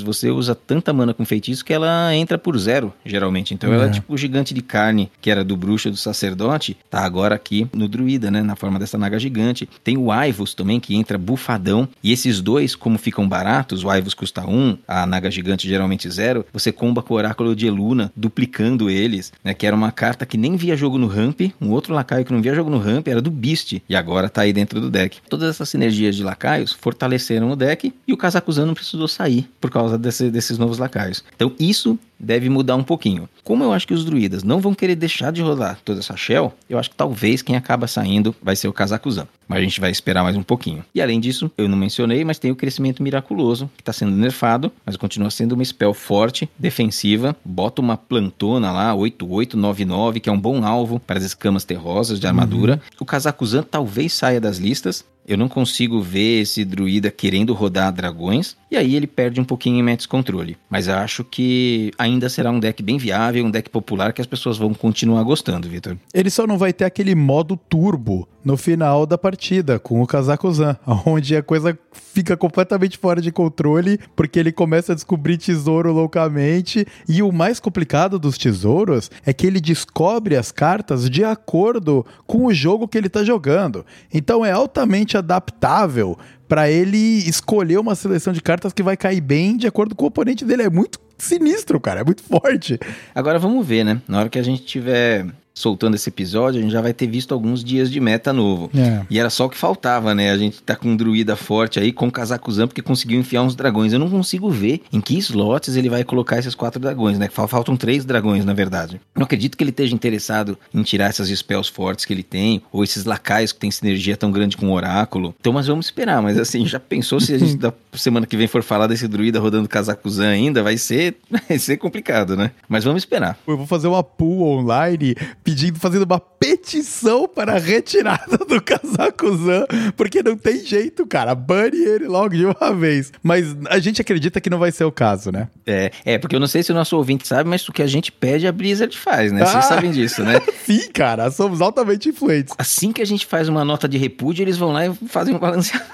[SPEAKER 3] você usa tanta mana com feitiço que ela entra por zero, geralmente. Então ela é
[SPEAKER 2] É.
[SPEAKER 3] tipo o gigante de carne, que era do bruxo do sacerdote, tá agora aqui no druida, né? Na forma dessa naga gigante. Tem o Aivos também, que entra bufadão. E esses dois, como ficam baratos, o Aivos custa um, a naga gigante geralmente zero, você comba com o oráculo de Eluna, duplicando eles, né? Que era uma carta que nem via jogo no ramp, um outro lacaio que não via jogo no ramp era do Beast, e agora tá aí dentro do deck. Todas essas sinergias de lacaios fortaleceram o deck, e o Kazakuzan não precisou sair por causa desse- desses novos lacaios. Então isso deve mudar um pouquinho. Como eu acho que os druidas não vão querer deixar de rodar toda essa shell, eu acho que talvez quem acaba saindo vai ser o Kazakuzan. Mas a gente vai esperar mais um pouquinho. E além disso, eu não mencionei, mas tem o crescimento miraculoso, que está sendo nerfado, mas continua sendo uma spell forte, defensiva. Bota uma plantona lá, 8899, que é um bom alvo para as escamas terrosas de armadura. O Kazakuzan talvez saia das listas. Eu não consigo ver esse druida querendo rodar dragões. E aí ele perde um pouquinho em Metis Controle. Mas eu acho que ainda será um deck bem viável, um deck popular que as pessoas vão continuar gostando, Vitor.
[SPEAKER 2] Ele só não vai ter aquele modo turbo no final da partida com o Kazakuzan, onde a coisa fica completamente fora de controle, porque ele começa a descobrir tesouro loucamente. E o mais complicado dos tesouros é que ele descobre as cartas de acordo com o jogo que ele tá jogando. Então é altamente adaptável para ele escolher uma seleção de cartas que vai cair bem de acordo com o oponente dele. É muito sinistro, cara, é muito forte.
[SPEAKER 3] Agora vamos ver, né? Na hora que a gente tiver soltando esse episódio, a gente já vai ter visto alguns dias de meta novo.
[SPEAKER 2] É.
[SPEAKER 3] E era só o que faltava, né? A gente tá com um druida forte aí, com o Kazakuzan, porque conseguiu enfiar uns dragões. Eu não consigo ver em que slots ele vai colocar esses quatro dragões, né? Fal- Faltam três dragões, na verdade. Não acredito que ele esteja interessado em tirar essas spells fortes que ele tem, ou esses lacaios que tem sinergia tão grande com o oráculo. Então, mas vamos esperar. Mas assim, já pensou se a gente da semana que vem for falar desse druida rodando Kazakuzan ainda? Vai ser, vai ser complicado, né? Mas vamos esperar.
[SPEAKER 2] Eu vou fazer uma pool online pedindo, fazendo uma petição para a retirada do Kazakuzan, porque não tem jeito, cara. Bane ele logo de uma vez. Mas a gente acredita que não vai ser o caso, né?
[SPEAKER 3] É, é, porque eu não sei se o nosso ouvinte sabe, mas o que a gente pede, a Blizzard faz, né? Vocês
[SPEAKER 2] Ah!
[SPEAKER 3] sabem disso, né?
[SPEAKER 2] Sim, cara, somos altamente influentes.
[SPEAKER 3] Assim que a gente faz uma nota de repúdio, eles vão lá e fazem um balanceamento.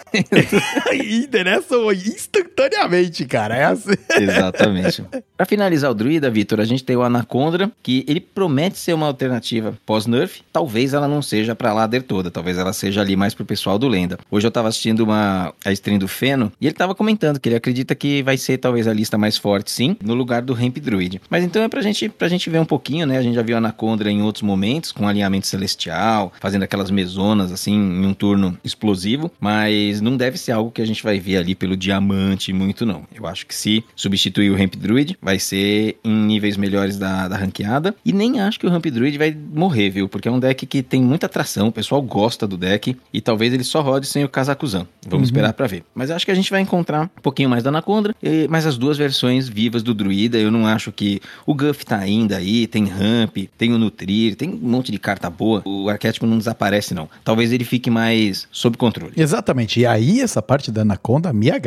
[SPEAKER 2] e endereçam instantaneamente, cara. É assim.
[SPEAKER 3] Exatamente. Pra finalizar o druida, Vitor, a gente tem o Anacondra, que ele promete ser uma alternativa pós-nerf. Talvez ela não seja pra ladder toda, talvez ela seja ali mais pro pessoal do Lenda. Hoje eu tava assistindo uma a stream do Feno e ele tava comentando que ele acredita que vai ser talvez a lista mais forte, sim, no lugar do Ramp Druid. Mas então é pra gente, pra gente ver um pouquinho, né? A gente já viu Anacondra em outros momentos, com alinhamento celestial, fazendo aquelas mesonas assim, em um turno explosivo, mas não deve ser algo que a gente vai ver ali pelo diamante muito, não. Eu acho que se substituir o Ramp Druid, vai ser em níveis melhores da, da ranqueada. E nem acho que o Ramp Druid vai morrer, viu? Porque é um deck que tem muita atração, o pessoal gosta do deck, e talvez ele só rode sem o Kazakuzan. Vamos esperar pra ver. Mas acho que a gente vai encontrar um pouquinho mais da Anacondra, e- mas as duas versões vivas do Druida, eu não acho que o Guff tá ainda aí, tem Ramp, tem o Nutrir, tem um monte de carta boa. O arquétipo não desaparece, não. Talvez ele fique mais sob controle.
[SPEAKER 2] Exatamente. E aí essa parte da Anaconda me agrada.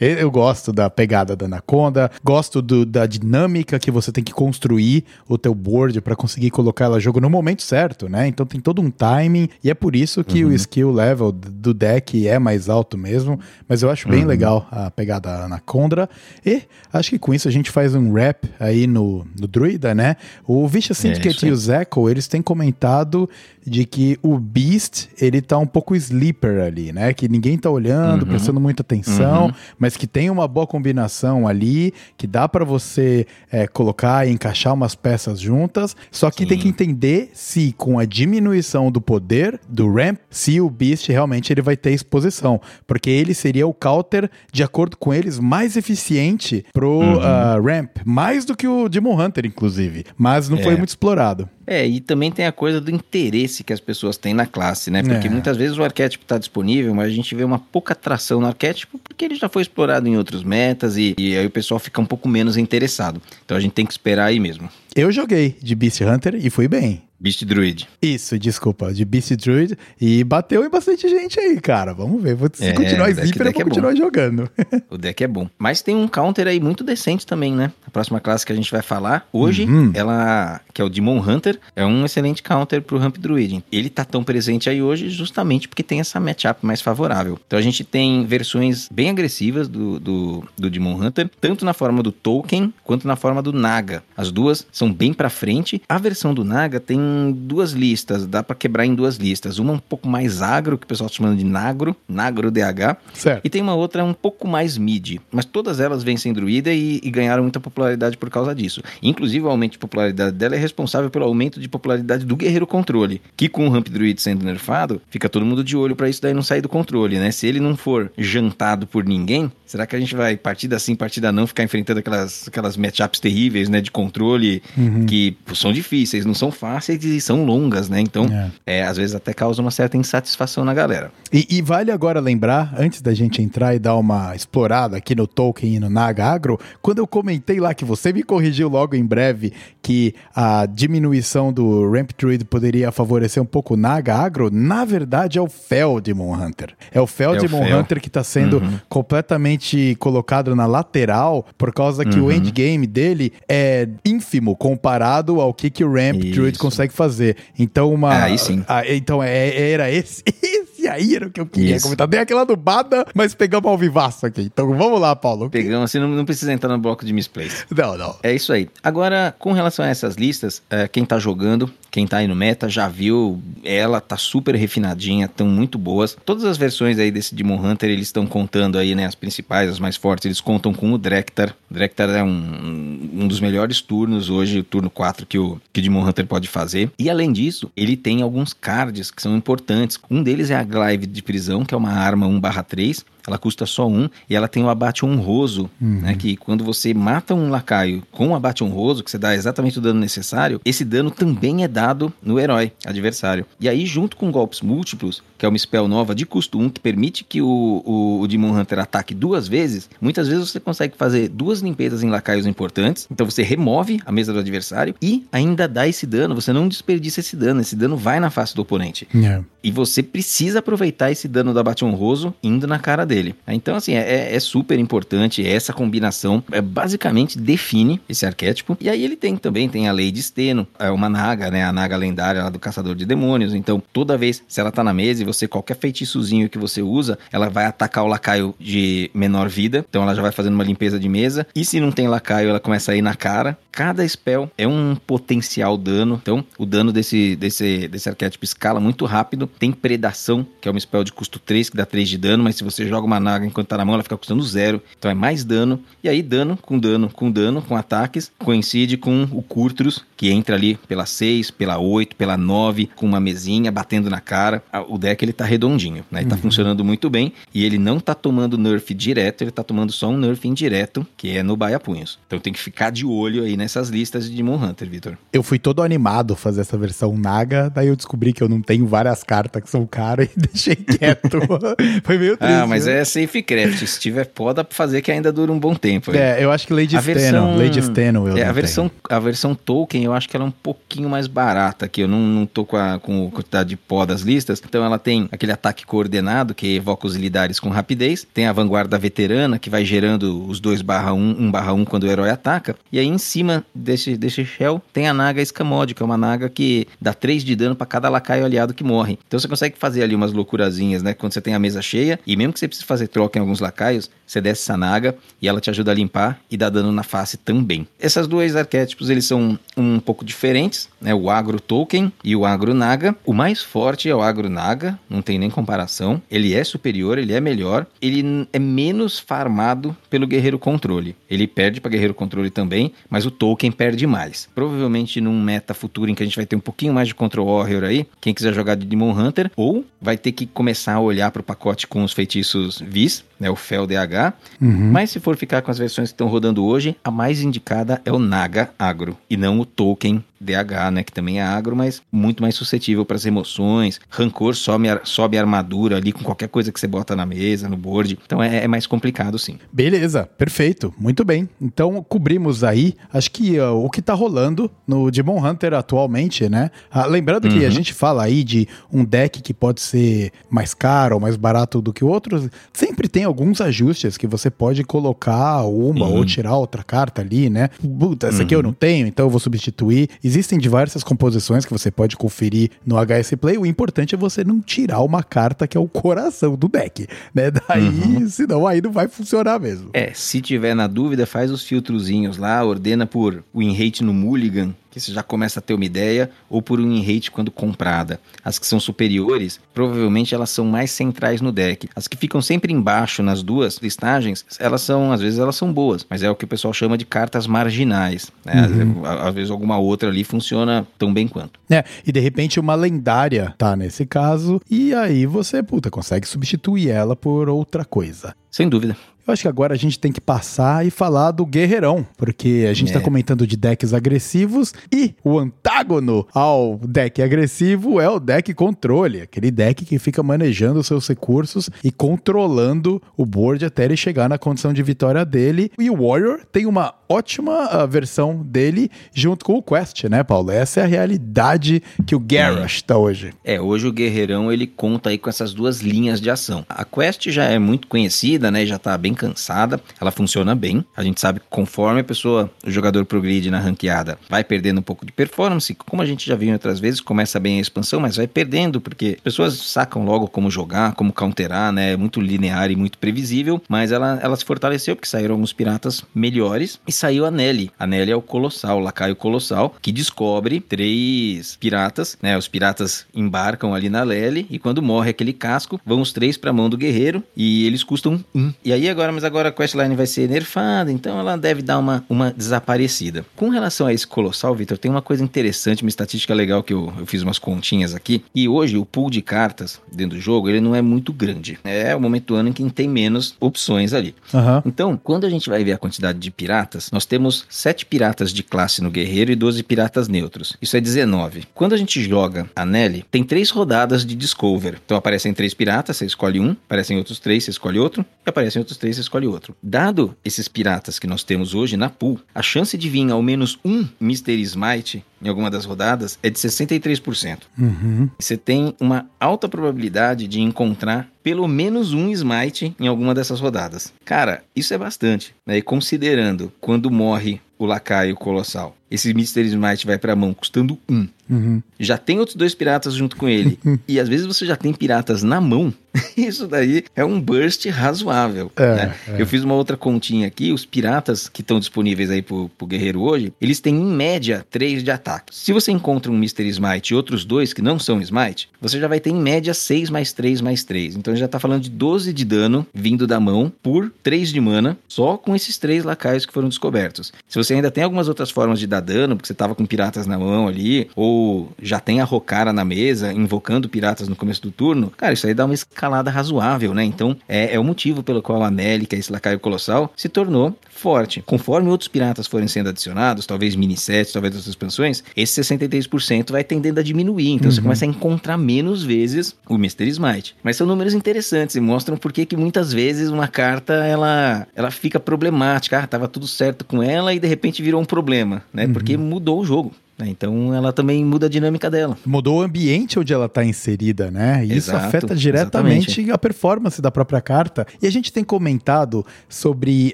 [SPEAKER 2] Eu, eu gosto da pegada da Anaconda, gosto do, da dinâmica que você tem que construir o teu board para conseguir colocar ela jogo no momento certo, né? Então tem todo um timing e é por isso que uhum. o skill level do deck é mais alto mesmo, mas eu acho bem uhum. legal a pegada Anaconda e acho que com isso a gente faz um rap aí no, no Druida, né? O Vicious é Syndicate é e o Zeco, eles têm comentado de que o Beast, ele tá um pouco sleeper ali, né? Que ninguém tá olhando, uhum. prestando muita atenção, uhum. mas que tem uma boa combinação ali, que dá para você é, colocar e encaixar umas peças juntas, só que Sim. tem que entender se com a diminuição do poder do ramp, se o Beast realmente ele vai ter exposição, porque ele seria o counter, de acordo com eles, mais eficiente pro uhum. uh, ramp, mais do que o Demon Hunter, inclusive, mas não é. foi muito explorado.
[SPEAKER 3] É, e também tem a coisa do interesse que as pessoas têm na classe, né? Porque é. muitas vezes o arquétipo está disponível, mas a gente vê uma pouca atração no arquétipo porque ele já foi explorado em outros metas e, e aí o pessoal fica um pouco menos interessado. Então a gente tem que esperar aí mesmo.
[SPEAKER 2] Eu joguei de Beast Hunter e fui bem.
[SPEAKER 3] Beast Druid.
[SPEAKER 2] Isso, desculpa, de Beast Druid. E bateu em bastante gente aí, cara. Vamos ver. Vou, se é, continuar Zipper, eu vou é continuar bom. jogando.
[SPEAKER 3] o deck é bom. Mas tem um counter aí muito decente também, né? A próxima classe que a gente vai falar hoje, uhum. ela, que é o Demon Hunter, é um excelente counter pro Ramp Druid. Ele tá tão presente aí hoje justamente porque tem essa matchup mais favorável. Então a gente tem versões bem agressivas do, do, do Demon Hunter, tanto na forma do Token quanto na forma do Naga. As duas são bem pra frente. A versão do Naga tem duas listas, dá para quebrar em duas listas. Uma um pouco mais agro, que o pessoal está chamando de Nagro, Nagro DH. Certo. E tem uma outra um pouco mais mid. Mas todas elas vencem druida e, e, ganharam muita popularidade por causa disso. Inclusive, o aumento de popularidade dela é responsável pelo aumento de popularidade do Guerreiro Controle, que com o Ramp Druid sendo nerfado, fica todo mundo de olho para isso daí não sair do controle, né? Se ele não for jantado por ninguém, será que a gente vai partida sim, partida não, ficar enfrentando aquelas, aquelas matchups terríveis, né, de controle, uhum. que são difíceis, não são fáceis e são longas, né? Então, é. é às vezes até causa uma certa insatisfação na galera.
[SPEAKER 2] E, e, vale agora lembrar, antes da gente entrar e dar uma explorada aqui no Tolkien e no Naga Agro, quando eu comentei lá que você me corrigiu logo em breve que a diminuição do Ramp Druid poderia favorecer um pouco o Naga Agro, na verdade é o Fel Demon Hunter. É o Fel é Demon Hunter que está sendo uhum. completamente colocado na lateral por causa que uhum. o endgame dele é ínfimo comparado ao que, que o Ramp Isso. Druid consegue fazer fazer. Então, uma.
[SPEAKER 3] Aí sim.
[SPEAKER 2] A, então, é, era esse, esse aí era o que eu queria Isso. comentar. Dei aquela dubada, mas pegamos ao vivaço aqui. Então vamos lá, Paulo.
[SPEAKER 3] Pegamos, assim, não, não precisa entrar no bloco de misplays.
[SPEAKER 2] Não, não.
[SPEAKER 3] É isso aí. Agora, com relação a essas listas, é, quem tá jogando, quem tá aí no meta já viu, ela tá super refinadinha, tão muito boas. Todas as versões aí desse Demon Hunter, eles estão contando aí, né, as principais, as mais fortes, eles contam com o Drektar. O Drektar é um, um dos melhores turnos hoje, o turno 4 que o, que o Demon Hunter pode fazer. E além disso, ele tem alguns cards que são importantes. Um deles é a Glaive de prisão, que é uma arma 1/3, ela custa só um e ela tem o abate honroso, uhum. né? Que quando você mata um lacaio com o abate honroso, que você dá exatamente o dano necessário, esse dano também é dado no herói adversário. E aí, junto com golpes múltiplos, que é uma spell nova de custo 1, que permite que o, o, o Demon Hunter ataque duas vezes, muitas vezes você consegue fazer duas limpezas em lacaios importantes. Então você remove a mesa do adversário e ainda dá esse dano. Você não desperdiça esse dano, esse dano vai na face do oponente. Yeah. E você precisa aproveitar esse dano do abate honroso indo na cara dele dele. Então, assim, é, é super importante essa combinação, é, basicamente define esse arquétipo. E aí ele tem também, tem a lei de Steno, é uma naga, né, a naga lendária lá do caçador de demônios. Então, toda vez, se ela tá na mesa e você, qualquer feitiçozinho que você usa, ela vai atacar o lacaio de menor vida. Então, ela já vai fazendo uma limpeza de mesa. E se não tem lacaio, ela começa a ir na cara. Cada spell é um potencial dano. Então, o dano desse, desse, desse arquétipo escala muito rápido. Tem predação, que é uma spell de custo 3, que dá 3 de dano, mas se você joga joga uma naga enquanto tá na mão, ela fica custando zero. Então é mais dano. E aí, dano com dano com dano, com ataques, coincide com o Curtrus, que entra ali pela 6, pela 8, pela 9, com uma mesinha batendo na cara. O deck ele tá redondinho, né? Ele tá uhum. funcionando muito bem. E ele não tá tomando nerf direto, ele tá tomando só um nerf indireto, que é no Baia Punhos. Então tem que ficar de olho aí nessas listas de Demon Hunter, Victor.
[SPEAKER 2] Eu fui todo animado fazer essa versão Naga, daí eu descobri que eu não tenho várias cartas que são caras e deixei quieto. Foi meio
[SPEAKER 3] triste. Ah, mas né? é Safecraft. Se tiver pó, dá pra fazer que ainda dura um bom tempo.
[SPEAKER 2] É, eu acho que Lady Steno, versão, Lady Steno eu
[SPEAKER 3] é, a versão, a versão Tolkien eu acho que ela é um pouquinho mais barata aqui. Eu não, não tô com a, com a quantidade de pó das listas. Então ela tem aquele ataque coordenado, que evoca os lidares com rapidez. Tem a vanguarda veterana, que vai gerando os 2 barra 1, 1 barra 1 quando o herói ataca. E aí em cima desse, desse shell tem a Naga Escamode, que é uma Naga que dá 3 de dano para cada lacaio aliado que morre. Então você consegue fazer ali umas loucurazinhas, né? Quando você tem a mesa cheia. E mesmo que você precise fazer troca em alguns lacaios, você desce essa Naga e ela te ajuda a limpar e dá dano na face também. Essas dois arquétipos, eles são um pouco diferentes, né? O Agro Token e o Agro Naga. O mais forte é o Agro Naga, não tem nem comparação. Ele é superior, ele é melhor. Ele é menos farmado pelo Guerreiro Controle. Ele perde para Guerreiro Controle também, mas o Token perde mais. Provavelmente num meta futuro em que a gente vai ter um pouquinho mais de Control Warrior aí, quem quiser jogar de Demon Hunter, ou vai ter que começar a olhar para o pacote com os feitiços Vis, né, o Fel DH. Uhum. Mas se for ficar com as versões que estão rodando hoje, a mais indicada é o Naga Agro e não o Token DH, né, que também é agro, mas muito mais suscetível para as emoções. Rancor sobe, sobe a armadura ali com qualquer coisa que você bota na mesa, no board. Então é, é mais complicado, sim.
[SPEAKER 2] Beleza, perfeito, muito bem. Então cobrimos aí, acho que uh, o que tá rolando no Demon Hunter atualmente, né? Ah, lembrando uhum. que a uhum. gente fala aí de um deck que pode ser mais caro ou mais barato do que outros, sempre tem alguns ajustes que você pode colocar uma ou tirar outra carta ali, né? Puta, essa uhum. aqui eu uhum. não tenho, então eu vou substituir. Existem diversas composições que você pode conferir no HS Play. O importante é você não tirar uma carta que é o coração do deck, né? Daí, uhum. senão aí não vai funcionar mesmo.
[SPEAKER 3] É, se tiver na dúvida, faz os filtrozinhos lá, ordena por win rate no Mulligan, que você já começa a ter uma ideia, ou por um rate quando comprada. As que são superiores, provavelmente elas são mais centrais no deck. As que ficam sempre embaixo nas duas listagens, elas são, às vezes elas são boas, mas é o que o pessoal chama de cartas marginais. Né? Uhum. Às, às vezes alguma outra ali funciona tão bem quanto.
[SPEAKER 2] É, e de repente uma lendária tá nesse caso, e aí você, puta, consegue substituir ela por outra coisa.
[SPEAKER 3] Sem dúvida.
[SPEAKER 2] Eu acho que agora a gente tem que passar e falar do Guerreirão, porque a gente está é. comentando de decks agressivos e o antágono ao deck agressivo é o deck controle, aquele deck que fica manejando os seus recursos e controlando o board até ele chegar na condição de vitória dele. E o Warrior tem uma ótima uh, versão dele junto com o Quest, né, Paulo? Essa é a realidade que o Garrosh está hoje.
[SPEAKER 3] É, hoje o Guerreirão ele conta aí com essas duas linhas de ação. A Quest já é muito conhecida, né, já está bem cansada, ela funciona bem. A gente sabe que conforme a pessoa, o jogador progride na ranqueada, vai perdendo um pouco de performance, como a gente já viu outras vezes, começa bem a expansão, mas vai perdendo, porque as pessoas sacam logo como jogar, como counterar, né? É muito linear e muito previsível, mas ela, ela se fortaleceu porque saíram alguns piratas melhores e saiu a Nelly. A Nelly é o Colossal, o Lacaio Colossal, que descobre três piratas, né? Os piratas embarcam ali na Nelly e quando morre aquele casco, vão os três para a mão do guerreiro e eles custam um. E aí agora agora, mas agora a questline vai ser nerfada, então ela deve dar uma, uma desaparecida. Com relação a esse colossal, Vitor, tem uma coisa interessante, uma estatística legal que eu, eu fiz umas continhas aqui. E hoje o pool de cartas dentro do jogo, ele não é muito grande. É o momento do ano em que tem menos opções ali. Uhum. Então, quando a gente vai ver a quantidade de piratas, nós temos 7 piratas de classe no guerreiro e 12 piratas neutros. Isso é 19. Quando a gente joga a Nelly, tem três rodadas de Discover. Então aparecem três piratas, você escolhe um, aparecem outros três, você escolhe outro, e aparecem outros três, você escolhe outro. Dado esses piratas que nós temos hoje na pool, a chance de vir ao menos um Mystery Smite em alguma das rodadas é de 63%. Uhum. Você tem uma alta probabilidade de encontrar pelo menos um smite em alguma dessas rodadas. Cara, isso é bastante, né? E considerando quando morre o lacaio colossal, esse Mystery Smite vai pra mão custando um. Uhum. Já tem outros dois piratas junto com ele. e às vezes você já tem piratas na mão. Isso daí é um burst razoável. É, né? é. Eu fiz uma outra continha aqui. Os piratas que estão disponíveis aí pro, pro guerreiro hoje, eles têm em média 3 de ataque. Se você encontra um Mystery Smite e outros dois que não são Smite, você já vai ter em média 6 mais 3 mais 3. Então já tá falando de 12 de dano vindo da mão por 3 de mana, só com esses três lacaios que foram descobertos. Se você ainda tem algumas outras formas de dar dano, porque você tava com piratas na mão ali, ou já tem a Rokara na mesa, invocando piratas no começo do turno, cara, isso aí dá uma escalada razoável, né? Então é, é o motivo pelo qual a Nelly, que é esse lacaio colossal, se tornou forte. Conforme outros piratas forem sendo adicionados, talvez mini sets, talvez outras expansões, esse 63% vai tendendo a diminuir. Então uhum. você começa a encontrar menos vezes o Mr. Smite. Mas são números interessantes e mostram por que muitas vezes uma carta ela, ela fica problemática. Ah, tava tudo certo com ela e de repente virou um problema, né? Uhum. Porque mudou o jogo. Né? Então ela também muda a dinâmica dela.
[SPEAKER 2] Mudou o ambiente onde ela está inserida, né? E isso
[SPEAKER 3] Exato,
[SPEAKER 2] afeta diretamente
[SPEAKER 3] exatamente.
[SPEAKER 2] a performance da própria carta. E a gente tem comentado sobre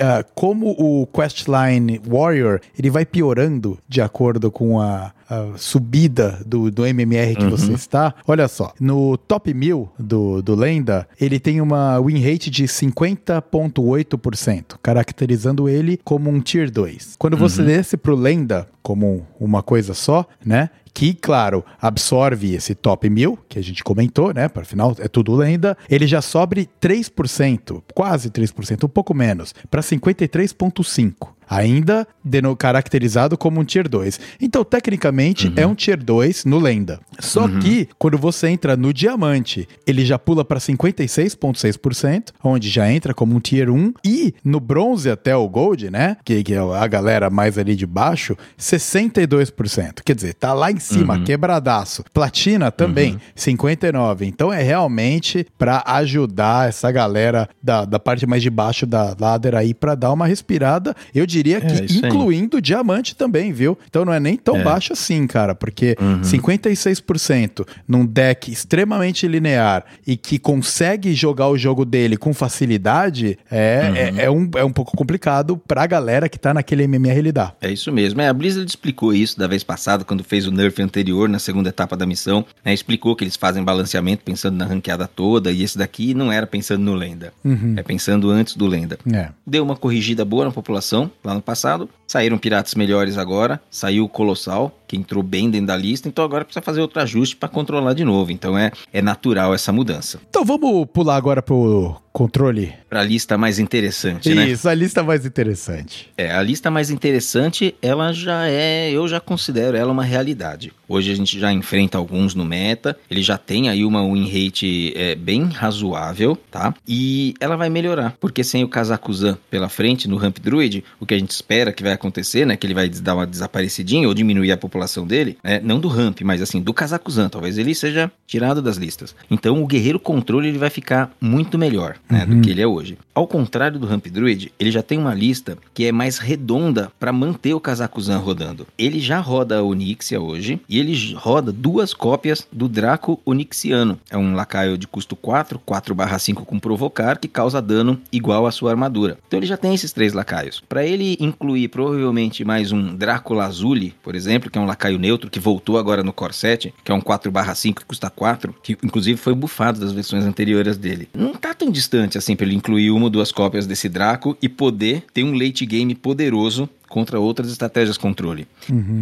[SPEAKER 2] ah, como o Questline Warrior ele vai piorando de acordo com a, a subida do, do MMR que você está. Olha só, no top 1000 do, do Lenda, ele tem uma win rate de 50,8%, caracterizando ele como um Tier 2. Quando você desce pro Lenda como uma coisa só, né? Que, claro, absorve esse top 1000, que a gente comentou, né? Para final, é tudo lenda. Ele já sobe 3%, quase 3%, um pouco menos, para 53,5%. Ainda caracterizado como um Tier 2. Então, tecnicamente, é um Tier 2 no Lenda. Só que, quando você entra no Diamante, ele já pula para 56,6%, onde já entra como um Tier 1. E no Bronze até o Gold, né? Que, que é a galera mais ali de baixo, 62%. Quer dizer, tá lá em cima, quebradaço. Platina também, 59%. Então, é realmente para ajudar essa galera da, da parte mais de baixo da ladder aí para dar uma respirada. Eu diria que
[SPEAKER 3] isso aí.
[SPEAKER 2] incluindo diamante também, viu? Então não é nem tão baixo assim, cara, porque 56% num deck extremamente linear e que consegue jogar o jogo dele com facilidade é, é, é um, é um pouco complicado pra galera que tá naquele MMR lidar.
[SPEAKER 3] É isso mesmo. É, a Blizzard explicou isso da vez passada, quando fez o nerf anterior, na segunda etapa da missão. né, explicou que eles fazem balanceamento pensando na ranqueada toda, e esse daqui não era pensando no Lenda. É pensando antes do Lenda.
[SPEAKER 2] É.
[SPEAKER 3] Deu uma corrigida boa na população lá no passado. Saíram piratas melhores agora. Saiu o Colossal, que entrou bem dentro da lista. Então agora precisa fazer outro ajuste para controlar de novo. Então é, é natural essa mudança.
[SPEAKER 2] Então vamos pular agora pro controle.
[SPEAKER 3] Para a lista mais interessante, né?
[SPEAKER 2] Isso, a lista mais interessante.
[SPEAKER 3] É, a lista mais interessante, ela já é, eu já considero ela uma realidade. Hoje a gente já enfrenta alguns no meta, ele já tem aí uma win rate é, bem razoável, tá? E ela vai melhorar, porque sem o Kazakuzan pela frente no Ramp Druid, o que a gente espera que vai acontecer, né, que ele vai dar uma desaparecidinha ou diminuir a população dele, né, não do Ramp, mas assim, do Kazakuzan, talvez ele seja tirado das listas. Então o Guerreiro Controle ele vai ficar muito melhor, né, do que ele é hoje. Ao contrário do Ramp Druid, ele já tem uma lista que é mais redonda para manter o Kazakuzan rodando. Ele já roda a Onyxia hoje e ele roda duas cópias do Draco Onyxiano. É um lacaio de custo 4, 4/5 com provocar, que causa dano igual à sua armadura. Então ele já tem esses três lacaios. Para ele incluir provavelmente mais um Draco Lazuli, por exemplo, que é um lacaio neutro que voltou agora no Core 7, que é um 4/5 que custa 4, que inclusive foi bufado das versões anteriores dele. Não tá tão distante assim para ele incluir uma ou duas cópias desse Draco e poder ter um late game poderoso contra outras estratégias controle.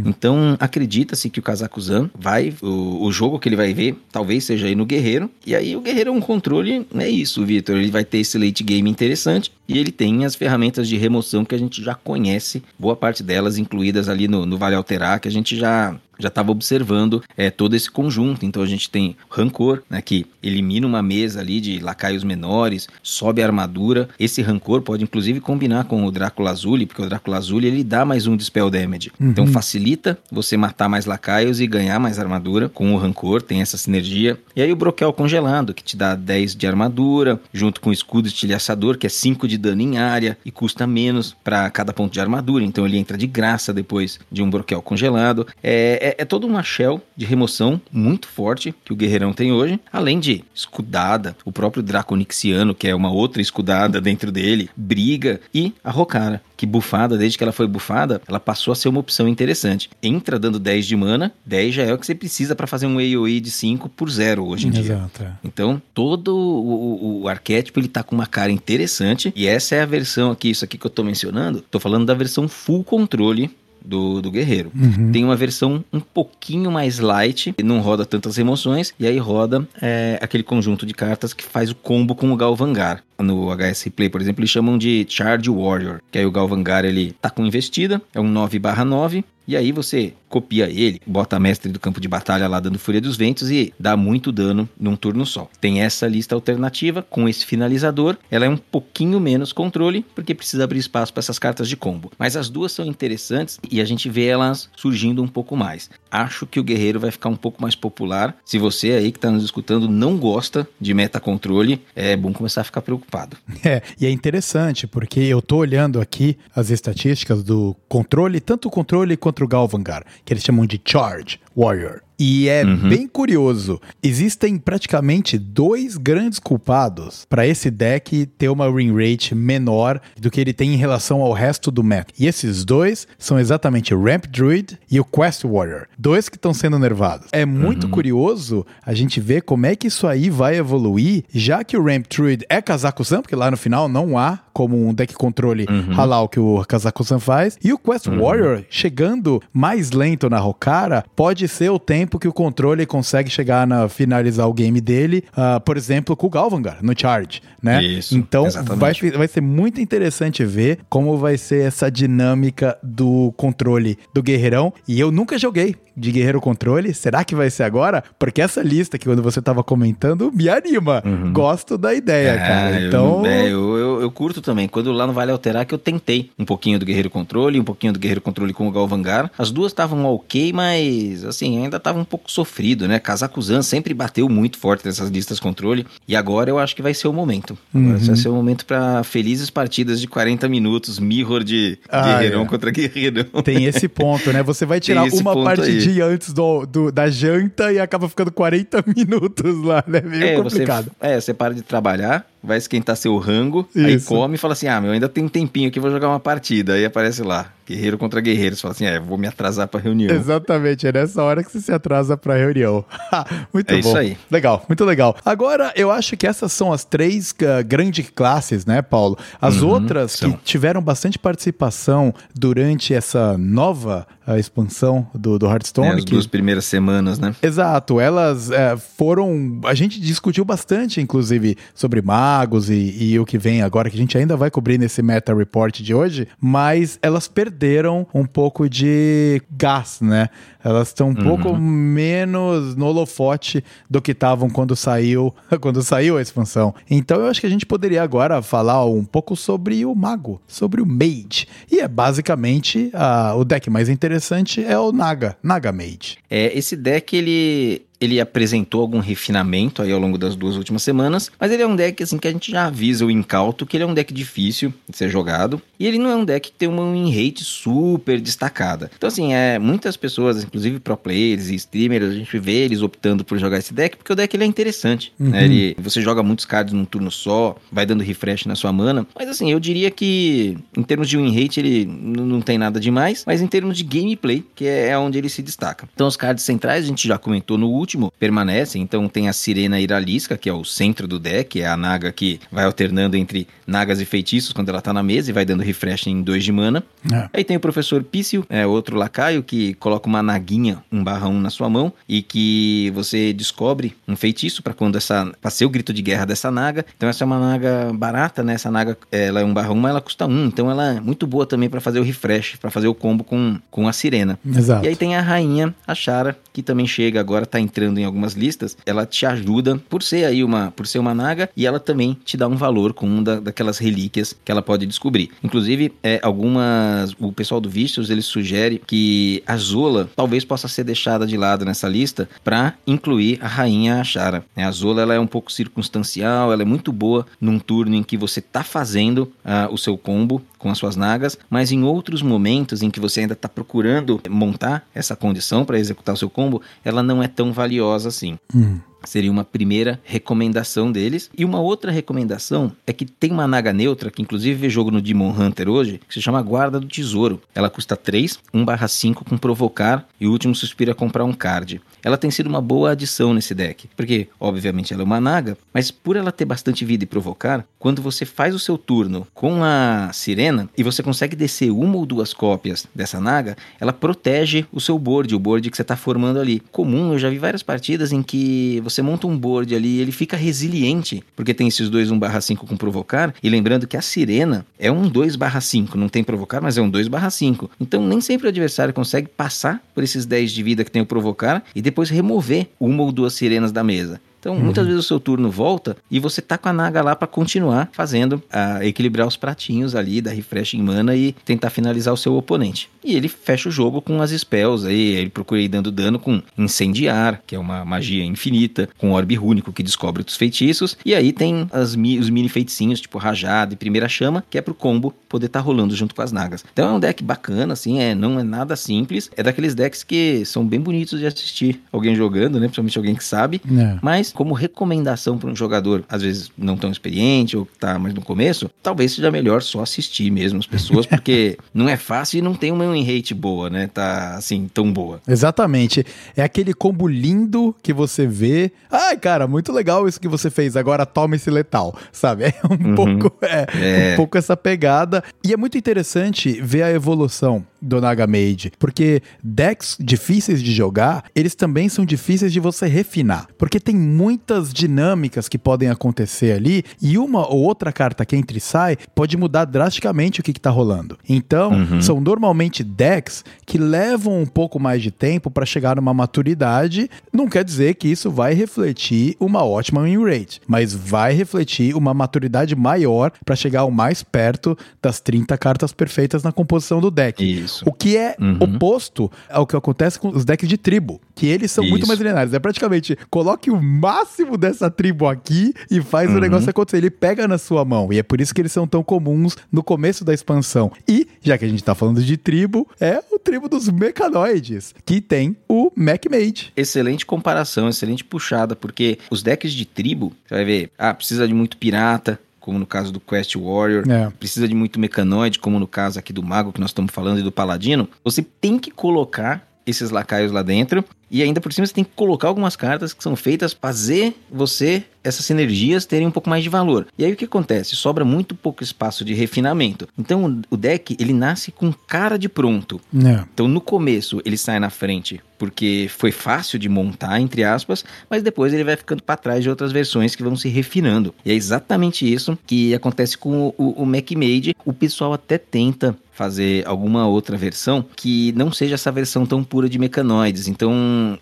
[SPEAKER 3] Então, acredita-se que o Kazakuzan vai, o, o jogo que ele vai ver, talvez seja aí no Guerreiro, e aí o Guerreiro é um controle, é isso, Vitor, ele vai ter esse late game interessante, e ele tem as ferramentas de remoção que a gente já conhece, boa parte delas incluídas ali no, no Vale Alterar, que a gente já já estava observando é, todo esse conjunto. Então a gente tem Rancor, né, que elimina uma mesa ali de lacaios menores, sobe a armadura. Esse Rancor pode inclusive combinar com o Drácula Azul, porque o Drácula Azul ele dá mais um Dispel Damage. Então facilita você matar mais lacaios e ganhar mais armadura com o Rancor, tem essa sinergia. E aí o Broquel Congelado, que te dá 10 de armadura, junto com o Escudo Estilhaçador, que é 5 de dano em área e custa menos para cada ponto de armadura. Então ele entra de graça depois de um Broquel Congelado. É, é, é toda uma shell de remoção muito forte que o Guerreirão tem hoje, além de escudada, o próprio Draconixiano, que é uma outra escudada dentro dele, briga e a Rokara, que bufada, desde que ela foi bufada, ela passou a ser uma opção interessante. Entra dando 10 de mana, 10 já é o que você precisa para fazer um AoE de 5 por 0 hoje em dia.
[SPEAKER 2] Exato. é.
[SPEAKER 3] Então, todo o, o- o arquétipo ele tá com uma cara interessante. E essa é a versão aqui, isso aqui que eu tô mencionando. Tô falando da versão full controle do, do guerreiro. Tem uma versão um pouquinho mais light, não roda tantas emoções, e aí roda é, aquele conjunto de cartas que faz o combo com o Galvangar. No HS Replay, por exemplo, eles chamam de Charge Warrior, que aí o Galvangar ele tá com investida, é um 9/9, e aí você copia ele, bota a mestre do campo de batalha lá dando Fúria dos Ventos e dá muito dano num turno só. Tem essa lista alternativa com esse finalizador. Ela é um pouquinho menos controle, porque precisa abrir espaço para essas cartas de combo. Mas as duas são interessantes e a gente vê elas surgindo um pouco mais. Acho que o guerreiro vai ficar um pouco mais popular. Se você aí que está nos escutando não gosta de meta controle, é bom começar a ficar preocupado culpado.
[SPEAKER 2] É, e é interessante porque eu tô olhando aqui as estatísticas do controle, tanto o controle quanto o Galvangar, que eles chamam de Charge Warrior. E é uhum. bem curioso. Existem praticamente dois grandes culpados para esse deck ter uma win rate menor do que ele tem em relação ao resto do meta. E esses dois são exatamente o Ramp Druid e o Quest Warrior. Dois que estão sendo nervados. É muito uhum. curioso a gente ver como é que isso aí vai evoluir, já que o Ramp Druid é Kazaku-san, porque lá no final não há como um deck controle uhum. halal que o Kazaku-san faz. E o Quest uhum. Warrior chegando mais lento na Rokara pode ser o tempo tempo que o controle consegue chegar na finalizar o game dele, uh, por exemplo, com o Galvangar no Charge, né? Isso, então vai, vai ser muito interessante ver como vai ser essa dinâmica do controle do Guerreirão. E eu nunca joguei de Guerreiro Controle. Será que vai ser agora? Porque essa lista que quando você tava comentando me anima. Uhum. Gosto da ideia, é, cara. Então.
[SPEAKER 3] Eu, é, eu, eu, eu, curto também. Quando lá no Vale Alterar, que eu tentei um pouquinho do Guerreiro Controle, um pouquinho do Guerreiro Controle com o Galvangar. As duas estavam ok, mas assim, ainda tava um pouco sofrido, né? Kazakuzan sempre bateu muito forte nessas listas controle. E agora eu acho que vai ser o momento. Uhum. Vai ser o momento para felizes partidas de 40 minutos, mirror de ah, Guerreirão é. contra Guerreirão.
[SPEAKER 2] Tem esse ponto, né? Você vai tirar uma partidinha dia antes do, do, da janta e acaba ficando 40 minutos lá, né? Meio é, complicado.
[SPEAKER 3] Você, é, você para de trabalhar, vai esquentar seu rango, Isso. aí come e fala assim: ah, meu, ainda tem um tempinho aqui, vou jogar uma partida. Aí aparece lá, guerreiro contra guerreiro. Você fala assim: é, vou me atrasar pra reunião.
[SPEAKER 2] Exatamente, é nessa hora que você se atrasa pra reunião. muito
[SPEAKER 3] é
[SPEAKER 2] bom.
[SPEAKER 3] isso aí.
[SPEAKER 2] Legal, muito legal. Agora, eu acho que essas são as três uh, grandes classes, né, Paulo? As uhum, outras são. que tiveram bastante participação durante essa nova uh, expansão do, do Hearthstone. É,
[SPEAKER 3] as que... duas primeiras semanas, né?
[SPEAKER 2] Exato, elas uh, foram. A gente discutiu bastante, inclusive, sobre mar magos e, e, o que vem agora, que a gente ainda vai cobrir nesse Meta Report de hoje, mas elas perderam um pouco de gás, né? Elas estão um uhum. pouco menos no holofote do que estavam quando saiu, quando saiu a expansão. Então eu acho que a gente poderia agora falar um pouco sobre o mago, sobre o mage. E é basicamente uh, o deck mais interessante é o Naga, Naga Mage.
[SPEAKER 3] É, esse deck ele ele apresentou algum refinamento aí ao longo das duas últimas semanas, mas ele é um deck assim que a gente já avisa o incauto que ele é um deck difícil de ser jogado e ele não é um deck que tem uma win rate super destacada. Então assim, é muitas pessoas, inclusive pro players e streamers, a gente vê eles optando por jogar esse deck porque o deck ele é interessante, né? uhum. né? Ele, você joga muitos cards num turno só, vai dando refresh na sua mana, mas assim, eu diria que em termos de win rate ele não tem nada demais, mas em termos de gameplay, que é, é onde ele se destaca. Então os cards centrais a gente já comentou no último último permanecem. Então tem a Sirena Iralisca, que é o centro do deck, é a Naga que vai alternando entre Nagas e feitiços quando ela tá na mesa e vai dando refresh em 2 de mana. É. Aí tem o Professor Pício, é outro lacaio que coloca uma naguinha 1 barra 1 na sua mão e que você descobre um feitiço para quando essa. pra ser o grito de guerra dessa naga. Então essa é uma naga barata, né? Essa naga ela é 1 barra 1, mas ela custa 1. Então ela é muito boa também para fazer o refresh, para fazer o combo com, com a sirena.
[SPEAKER 2] Exato.
[SPEAKER 3] E aí tem a rainha, a Chara, que também chega agora, tá entrando em algumas listas, ela te ajuda por ser aí uma, por ser uma naga e ela também te dá um valor com uma da, daquelas relíquias que ela pode descobrir. Inclusive, é, algumas, o pessoal do Vicious, ele sugere que a Zola talvez possa ser deixada de lado nessa lista para incluir a rainha Ashara. É, a Zola ela é um pouco circunstancial, ela é muito boa num turno em que você tá fazendo uh, o seu combo com as suas nagas, mas em outros momentos em que você ainda está procurando montar essa condição para executar o seu combo, ela não é tão valiosa assim. Hum. Seria uma primeira recomendação deles. E uma outra recomendação é que tem uma naga neutra, que inclusive vê jogo no Demon Hunter hoje, que se chama Guarda do Tesouro. Ela custa 3, 1/5 com provocar e o último suspiro é comprar um card. Ela tem sido uma boa adição nesse deck, porque obviamente ela é uma naga, mas por ela ter bastante vida e provocar, quando você faz o seu turno com a sirena e você consegue descer uma ou duas cópias dessa naga, ela protege o seu board, o board que você está formando ali. Comum, eu já vi várias partidas em que você monta um board ali e ele fica resiliente, porque tem esses dois 1/5 com provocar, e lembrando que a sirena é um 2/5, não tem provocar, mas é um 2/5. Então nem sempre o adversário consegue passar por esses 10 de vida que tem o provocar e depois remover uma ou duas sirenas da mesa. Então, muitas vezes o seu turno volta e você tá com a Naga lá pra continuar fazendo, a equilibrar os pratinhos ali da refreshing mana e tentar finalizar o seu oponente. E ele fecha o jogo com as spells aí, ele procura ir dando dano com incendiar, que é uma magia infinita, com orbe rúnico que descobre os feitiços, e aí tem as, os mini feiticinhos, tipo rajada e primeira chama, que é pro combo poder estar rolando junto com as nagas. Então é um deck bacana, assim, é, não é nada simples, é daqueles decks que são bem bonitos de assistir alguém jogando, né, principalmente alguém que sabe,
[SPEAKER 2] É.
[SPEAKER 3] mas como recomendação para um jogador, às vezes não tão experiente ou que tá mais no começo, talvez seja melhor só assistir mesmo as pessoas, porque não é fácil e não tem uma rate boa, né? Tá assim, tão boa.
[SPEAKER 2] Exatamente. É aquele combo lindo que você vê. Ai, cara, muito legal isso que você fez. Agora toma esse letal, sabe? É um
[SPEAKER 3] Uhum.
[SPEAKER 2] pouco é,
[SPEAKER 3] É.
[SPEAKER 2] um pouco essa pegada. E é muito interessante ver a evolução do Naga Mage, porque decks difíceis de jogar, eles também são difíceis de você refinar, porque tem muitas dinâmicas que podem acontecer ali e uma ou outra carta que entra e sai pode mudar drasticamente o que, que tá rolando. Então,
[SPEAKER 3] Uhum.
[SPEAKER 2] são normalmente decks que levam um pouco mais de tempo para chegar numa maturidade. Não quer dizer que isso vai refletir uma ótima win rate, mas vai refletir uma maturidade maior para chegar o mais perto das 30 cartas perfeitas na composição do deck.
[SPEAKER 3] Isso.
[SPEAKER 2] O que é
[SPEAKER 3] Uhum.
[SPEAKER 2] oposto ao que acontece com os decks de tribo, que eles são muito
[SPEAKER 3] Isso.
[SPEAKER 2] mais lineares. É praticamente coloque o máximo dessa tribo aqui e faz o
[SPEAKER 3] Uhum.
[SPEAKER 2] negócio acontecer. Ele pega na sua mão. E é por isso que eles são tão comuns no começo da expansão. E, já que a gente tá falando de tribo, é o tribo dos mecanoides, que tem o Mac Mage.
[SPEAKER 3] Excelente comparação, excelente puxada, porque os decks de tribo, você vai ver, ah, precisa de muito pirata, como no caso do Quest Warrior,
[SPEAKER 2] É.
[SPEAKER 3] precisa de muito mecanoide, como no caso aqui do mago que nós estamos falando e do paladino, você tem que colocar esses lacaios lá dentro e ainda por cima você tem que colocar algumas cartas que são feitas para fazer você essas sinergias terem um pouco mais de valor. E aí o que acontece? Sobra muito pouco espaço de refinamento. Então o deck ele nasce com cara de pronto.
[SPEAKER 2] É.
[SPEAKER 3] Então, no começo, ele sai na frente porque foi fácil de montar, entre aspas, mas depois ele vai ficando para trás de outras versões que vão se refinando. E é exatamente isso que acontece com o, o Mac Made. O pessoal até tenta fazer alguma outra versão que não seja essa versão tão pura de mecanoides. Então,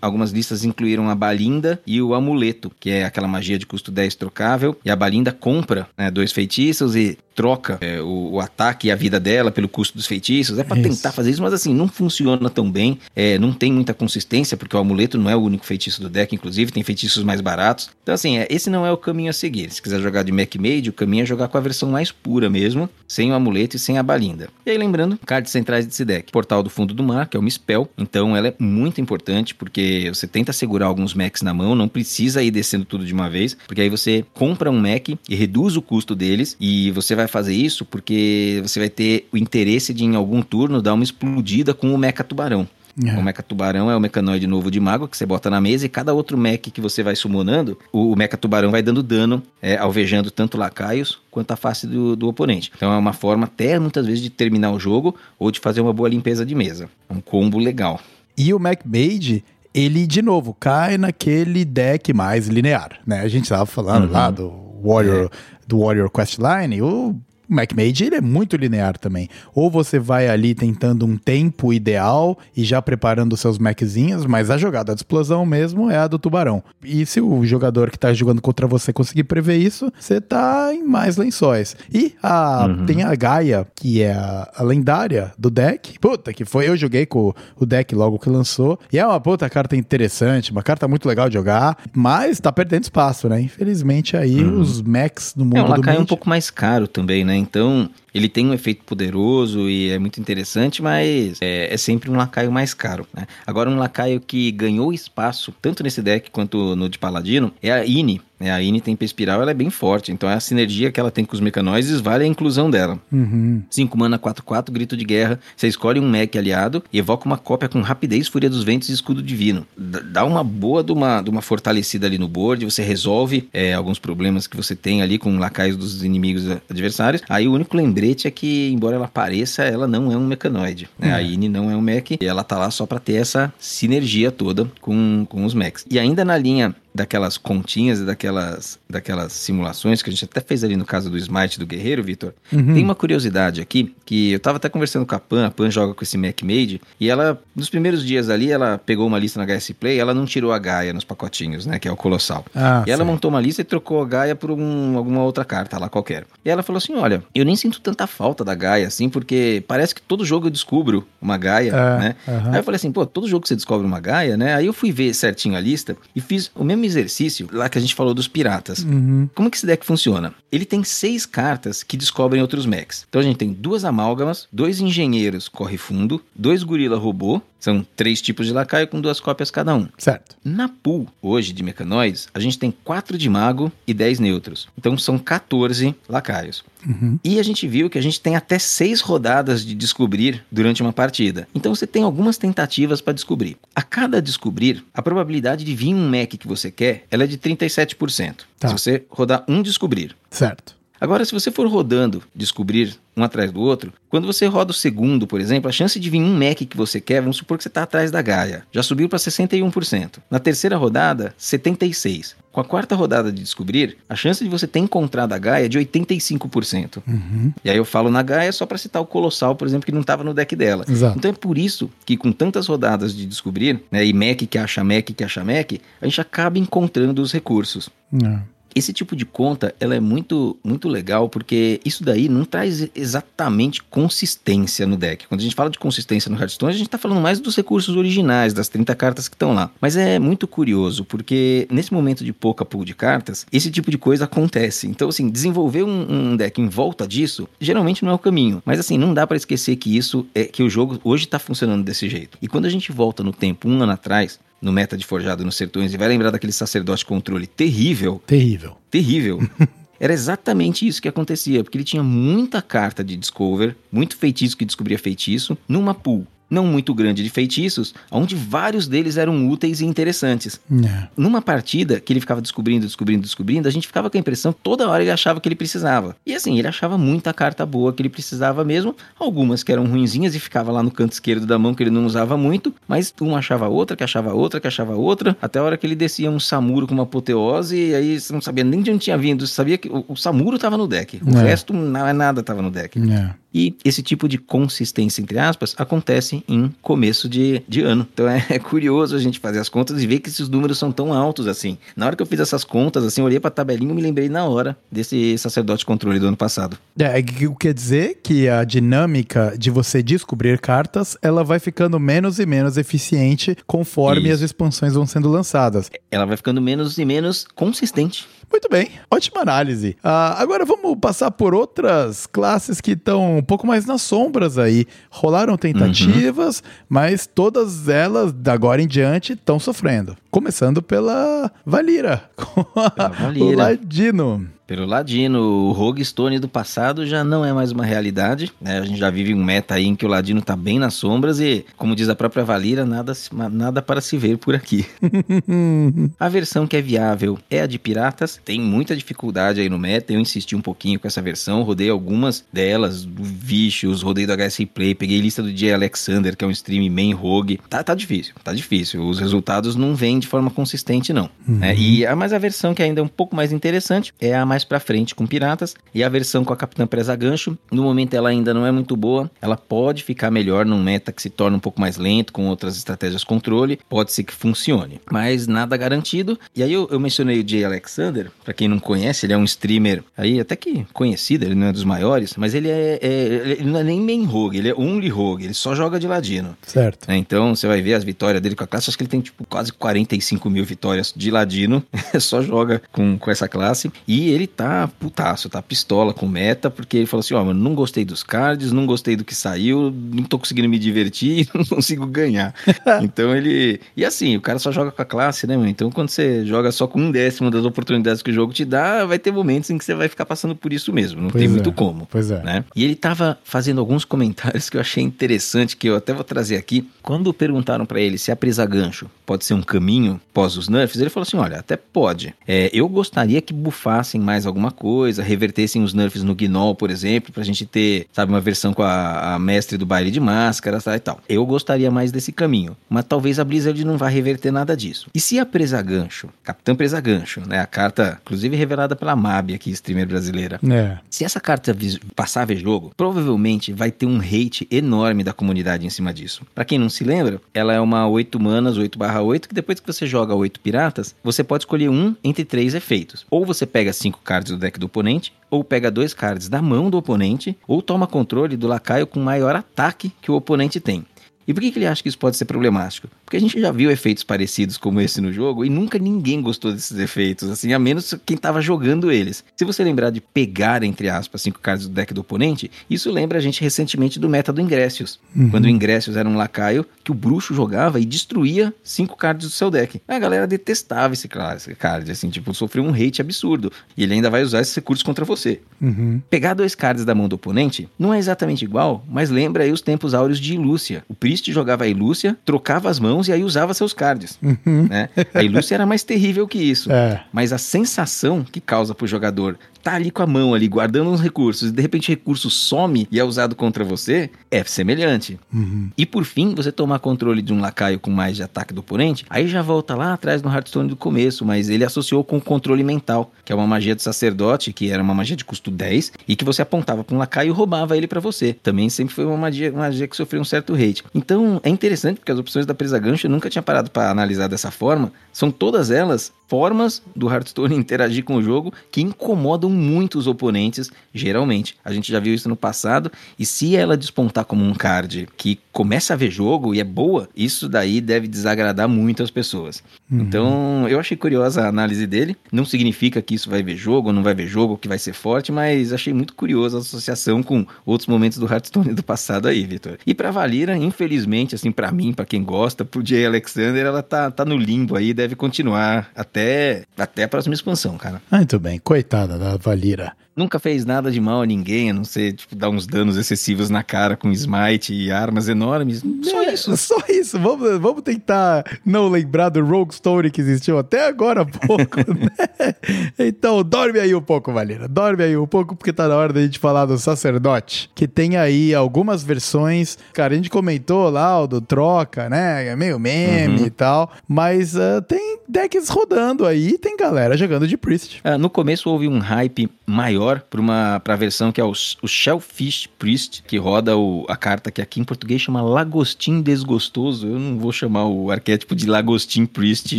[SPEAKER 3] algumas listas incluíram a balinda e o amuleto, que é aquela magia de custo 10 trocável. E a balinda compra né, dois feitiços e troca é, o, o ataque e a vida dela pelo custo dos feitiços. É para tentar fazer isso, mas assim, não funciona tão bem. É, não tem muita consistência, porque o amuleto não é o único feitiço do deck, inclusive, tem feitiços mais baratos. Então, assim, é, esse não é o caminho a seguir. Se quiser jogar de Mac Made, o caminho é jogar com a versão mais pura mesmo, sem o amuleto e sem a balinda. E aí, lembrando, cartas centrais desse deck. Portal do Fundo do Mar, que é uma spell. Então, ela é muito importante, porque você tenta segurar alguns Macs na mão, não precisa ir descendo tudo de uma vez, porque aí você compra um Mac e reduz o custo deles, e você vai fazer isso porque você vai ter o interesse de, em algum turno, dar uma explodida com o Mecha Tubarão.
[SPEAKER 2] É.
[SPEAKER 3] O Mecha Tubarão é o mecanoide novo de mago que você bota na mesa e cada outro mech que você vai summonando, o, Mecha Tubarão vai dando dano, é, alvejando tanto lacaios quanto a face do, do oponente. Então é uma forma até muitas vezes de terminar o jogo ou de fazer uma boa limpeza de mesa. É um combo legal.
[SPEAKER 2] E o Mac Mage, ele, de novo, cai naquele deck mais linear, né? A gente tava falando
[SPEAKER 3] Uhum.
[SPEAKER 2] lá do Warrior, do Warrior Questline, o Mac Mage, ele é muito linear também. Ou você vai ali tentando um tempo ideal e já preparando os seus Maczinhos, mas a jogada de explosão mesmo é a do tubarão. E se o jogador que tá jogando contra você conseguir prever isso, você tá em mais lençóis. E a,
[SPEAKER 3] Uhum.
[SPEAKER 2] tem a Gaia, que é a, a lendária do deck. Puta, que foi. Eu joguei com o deck logo que lançou. E é uma puta carta interessante, uma carta muito legal de jogar, mas tá perdendo espaço, né? Infelizmente aí os mechs no mundo
[SPEAKER 3] É um
[SPEAKER 2] do
[SPEAKER 3] lacaio um pouco mais caro também, né? Então ele tem um efeito poderoso e é muito interessante, mas é, é sempre um lacaio mais caro. Né? Agora, um lacaio que ganhou espaço, tanto nesse deck quanto no de Paladino, é a Ine. Né? A Ine tem espiral, ela é bem forte, então a sinergia que ela tem com os mecanoides vale a inclusão dela.
[SPEAKER 2] Uhum.
[SPEAKER 3] 5 mana 4-4, grito de guerra. Você escolhe um mech aliado e evoca uma cópia com rapidez, fúria dos ventos e escudo divino. D- Dá uma boa de uma, de uma fortalecida ali no board. Você resolve é, alguns problemas que você tem ali com lacaios dos inimigos adversários. Aí o único lembrete é que, embora ela pareça, ela não é um mecanoide. Né? A Ine não é um mech e ela tá lá só pra ter essa sinergia toda com, com os mechs. E ainda na linha daquelas continhas e daquelas, daquelas simulações que a gente até fez ali no caso do Smite do Guerreiro, Vitor,
[SPEAKER 2] Uhum.
[SPEAKER 3] tem uma curiosidade aqui, que eu tava até conversando com a Pan, a Pan joga com esse Mac Made, e ela, nos primeiros dias ali, ela pegou uma lista na HS Play, ela não tirou a Gaia nos pacotinhos, né, que é o Colossal.
[SPEAKER 2] Ah,
[SPEAKER 3] E ela montou uma lista e trocou a Gaia por um- alguma outra carta lá qualquer. E ela falou assim: olha, eu nem sinto tanta falta da Gaia, assim, porque parece que todo jogo eu descubro uma Gaia,
[SPEAKER 2] É,
[SPEAKER 3] né?
[SPEAKER 2] aham.
[SPEAKER 3] Aí eu falei assim, pô, todo jogo que você descobre uma Gaia, né? Aí eu fui ver certinho a lista e fiz o mesmo exercício lá que a gente falou dos piratas.
[SPEAKER 2] Uhum.
[SPEAKER 3] Como que esse deck funciona? Ele tem seis cartas que descobrem outros mechs. Então a gente tem duas amálgamas, dois engenheiros corre fundo, dois gorila robô, são três tipos de lacaio com duas cópias cada um.
[SPEAKER 2] Certo.
[SPEAKER 3] Na pool, hoje, de mecanoides, a gente tem 4 de mago e 10 neutros. Então são 14 lacaios.
[SPEAKER 2] Uhum.
[SPEAKER 3] E a gente viu que a gente tem até 6 rodadas de descobrir durante uma partida. Então você tem algumas tentativas para descobrir. A cada descobrir, a probabilidade de vir um mech que você quer, ela é de 37%.
[SPEAKER 2] Tá.
[SPEAKER 3] Se você rodar um descobrir.
[SPEAKER 2] Certo.
[SPEAKER 3] Agora, se você for rodando, descobrir um atrás do outro, quando você roda o segundo, por exemplo, a chance de vir um mech que você quer, vamos supor que você está atrás da Gaia, já subiu para 61%. Na terceira rodada, 76%. Com a quarta rodada de descobrir, a chance de você ter encontrado a Gaia é de 85%.
[SPEAKER 2] Uhum.
[SPEAKER 3] E aí eu falo na Gaia só para citar o Colossal, por exemplo, que não estava no deck dela.
[SPEAKER 2] Exato.
[SPEAKER 3] Então é por isso que com tantas rodadas de descobrir, né, e mech que acha mech que acha mech, a gente acaba encontrando os recursos.
[SPEAKER 2] É.
[SPEAKER 3] Esse tipo de conta, ela é muito, muito legal, porque isso daí não traz exatamente consistência no deck. Quando a gente fala de consistência no Hearthstone, a gente tá falando mais dos recursos originais, das 30 cartas que estão lá. Mas é muito curioso, porque nesse momento de pouca pool de cartas, esse tipo de coisa acontece. Então, assim, desenvolver um, um deck em volta disso, geralmente não é o caminho. Mas, assim, não dá para esquecer que isso é que o jogo hoje tá funcionando desse jeito. E quando a gente volta no tempo, um ano atrás, no meta de Forjado nos Sertões, e vai lembrar daquele sacerdote controle terrível,
[SPEAKER 2] Terrível.
[SPEAKER 3] terrível. Era exatamente isso que acontecia, porque ele tinha muita carta de Discover, muito feitiço que descobria feitiço, numa pool não muito grande de feitiços, onde vários deles eram úteis e interessantes.
[SPEAKER 2] É.
[SPEAKER 3] Numa partida que ele ficava descobrindo, descobrindo, descobrindo, a gente ficava com a impressão que toda hora ele achava que ele precisava. E assim, ele achava muita carta boa que ele precisava mesmo, algumas que eram ruinzinhas e ficava lá no canto esquerdo da mão que ele não usava muito, mas uma achava outra, que achava outra, que achava outra, até a hora que ele descia um Samuro com uma apoteose e aí você não sabia nem de onde tinha vindo, você sabia que o, o Samuro tava no deck, o
[SPEAKER 2] É.
[SPEAKER 3] resto não é nada tava no deck.
[SPEAKER 2] É.
[SPEAKER 3] E esse tipo de consistência, entre aspas, acontece em começo de, de ano. Então é, é curioso a gente fazer as contas e ver que esses números são tão altos assim. Na hora que eu fiz essas contas, assim, olhei pra tabelinha e me lembrei na hora desse sacerdote controle do ano passado.
[SPEAKER 2] É, que- o que quer dizer que a dinâmica de você descobrir cartas, ela vai ficando menos e menos eficiente conforme
[SPEAKER 3] Isso.
[SPEAKER 2] as expansões vão sendo lançadas.
[SPEAKER 3] Ela vai ficando menos e menos consistente.
[SPEAKER 2] Muito bem, ótima análise. Ah, agora vamos passar por outras classes que estão um pouco mais nas sombras aí. Rolaram tentativas, mas todas elas, da agora em diante, estão sofrendo. Começando pela Valira, com a-
[SPEAKER 3] Valira.
[SPEAKER 2] o Ladino.
[SPEAKER 3] Pelo Ladino, o Rogue Stone do passado já não é mais uma realidade. né? A gente já vive um meta aí em que o Ladino tá bem nas sombras e, como diz a própria Valira, nada, nada para se ver por aqui. A versão que é viável é a de piratas. Tem muita dificuldade aí no meta. Eu insisti um pouquinho com essa versão. Rodei algumas delas, do Vicious, rodei do HSI Play, peguei lista do Jay Alexander, que é um stream main rogue. Tá, tá difícil, tá difícil. Os resultados não vêm de forma consistente, não. né? E a, mas a versão que ainda é um pouco mais interessante é a mais pra frente com piratas. E a versão com a Capitã Presa Gancho. No momento ela ainda não é muito boa. Ela pode ficar melhor num meta que se torna um pouco mais lento, com outras estratégias controle. Pode ser que funcione. Mas nada garantido. E aí eu, eu mencionei o Jay Alexander. Pra quem não conhece, ele é um streamer aí até que conhecido, ele não é dos maiores, mas ele é, é- ele não é nem main rogue, ele é only rogue, ele só joga de ladino.
[SPEAKER 2] Certo.
[SPEAKER 3] né? Então você vai ver as vitórias dele com a classe, acho que ele tem tipo quase 45 mil vitórias de ladino, só joga com, com essa classe. E ele tá putaço, tá pistola com meta, porque ele falou assim: ó, mano, não gostei dos cards, não gostei do que saiu, não tô conseguindo me divertir, não consigo ganhar. então ele. E assim, o cara só joga com a classe, né, mano? Então quando você joga só com um décimo das oportunidades que o jogo te dá, vai ter momentos em que você vai ficar passando por isso mesmo, não
[SPEAKER 2] Pois
[SPEAKER 3] tem
[SPEAKER 2] é.
[SPEAKER 3] muito como
[SPEAKER 2] Pois é.
[SPEAKER 3] né? E ele tava fazendo alguns comentários que eu achei interessante, que eu até vou trazer aqui. Quando perguntaram pra ele se a presa gancho pode ser um caminho pós os nerfs, ele falou assim: olha, até pode. É, eu gostaria que bufassem mais mais alguma coisa, revertessem os nerfs no Gnoll, por exemplo, pra gente ter, sabe, uma versão com a, a mestre do baile de máscaras tá, e tal. Eu gostaria mais desse caminho, mas talvez a Blizzard não vá reverter nada disso. E se a Presa Gancho, Capitã Presa Gancho, né, a carta, inclusive revelada pela MAB aqui, streamer brasileira,
[SPEAKER 2] É.
[SPEAKER 3] se essa carta passar a ver jogo, provavelmente vai ter um hate enorme da comunidade em cima disso. Pra quem não se lembra, ela é uma 8 manas, 8 8, que depois que você joga 8 piratas, você pode escolher um entre três efeitos. Ou você pega 5 cards do deck do oponente, ou pega dois cards da mão do oponente, ou toma controle do lacaio com maior ataque que o oponente tem. E por que, que ele acha que isso pode ser problemático? Porque a gente já viu efeitos parecidos como esse no jogo e nunca ninguém gostou desses efeitos, assim, a menos quem tava jogando eles. Se você lembrar de pegar, entre aspas, cinco cards do deck do oponente, isso lembra a gente recentemente do meta do Ingressos. Quando o Ingressos era um lacaio que o bruxo jogava e destruía cinco cards do seu deck. A galera detestava esse card, assim, tipo, sofreu um hate absurdo. E ele ainda vai usar esses recursos contra você.
[SPEAKER 2] Uhum.
[SPEAKER 3] Pegar dois cards da mão do oponente não é exatamente igual, mas lembra aí os tempos áureos de Ilúcia. O Priest jogava a Ilúcia, trocava as mãos e aí usava seus cards. Né? A Ilúcia era mais terrível que isso.
[SPEAKER 2] É.
[SPEAKER 3] Mas a sensação que causa pro jogador tá ali com a mão ali, guardando uns recursos, e de repente o recurso some e é usado contra você, é semelhante.
[SPEAKER 2] Uhum.
[SPEAKER 3] E por fim, você tomar controle de um lacaio com mais de ataque do oponente, aí já volta lá atrás no Hearthstone do começo, mas ele associou com o controle mental, que é uma magia do sacerdote, que era uma magia de custo 10, e que você apontava para um lacaio e roubava ele para você. Também sempre foi uma magia, uma magia que sofreu um certo hate. Então é interessante porque as opções da presa gancho eu nunca tinha parado para analisar dessa forma. São todas elas formas do Hearthstone interagir com o jogo que incomodam muito os oponentes, geralmente. A gente já viu isso no passado, e se ela despontar como um card que começa a ver jogo e é boa, isso daí deve desagradar muito as pessoas. Então, eu achei curiosa a análise dele. Não significa que isso vai ver jogo ou não vai ver jogo, que vai ser forte, mas achei muito curiosa a associação com outros momentos do Hearthstone do passado aí, Vitor. E pra Valira, infelizmente, assim, pra mim, pra quem gosta, pro Jay Alexander, ela tá, tá no limbo aí, deve continuar até, até a próxima expansão, cara.
[SPEAKER 2] Ah, Muito bem, coitada da Valira.
[SPEAKER 3] Nunca fez nada de mal a ninguém, a não ser, tipo, dar uns danos excessivos na cara com smite e armas enormes. Só
[SPEAKER 2] É,
[SPEAKER 3] isso.
[SPEAKER 2] Só isso. Vamos, vamos tentar não lembrar do Rogue Story que existiu até agora há pouco, né? Então, dorme aí um pouco, Valira. Dorme aí um pouco, porque tá na hora da gente falar do sacerdote, que tem aí algumas versões. Cara, a gente comentou lá o do troca, né? É meio meme
[SPEAKER 3] Uhum.
[SPEAKER 2] e tal. Mas ah, tem decks rodando aí, tem galera jogando de Priest.
[SPEAKER 3] Ah, no começo houve um hype maior para uma pra versão que é o, o Shellfish Priest, que roda o, a carta que aqui em português chama Lagostim Desgostoso. Eu não vou chamar o arquétipo de Lagostim Priest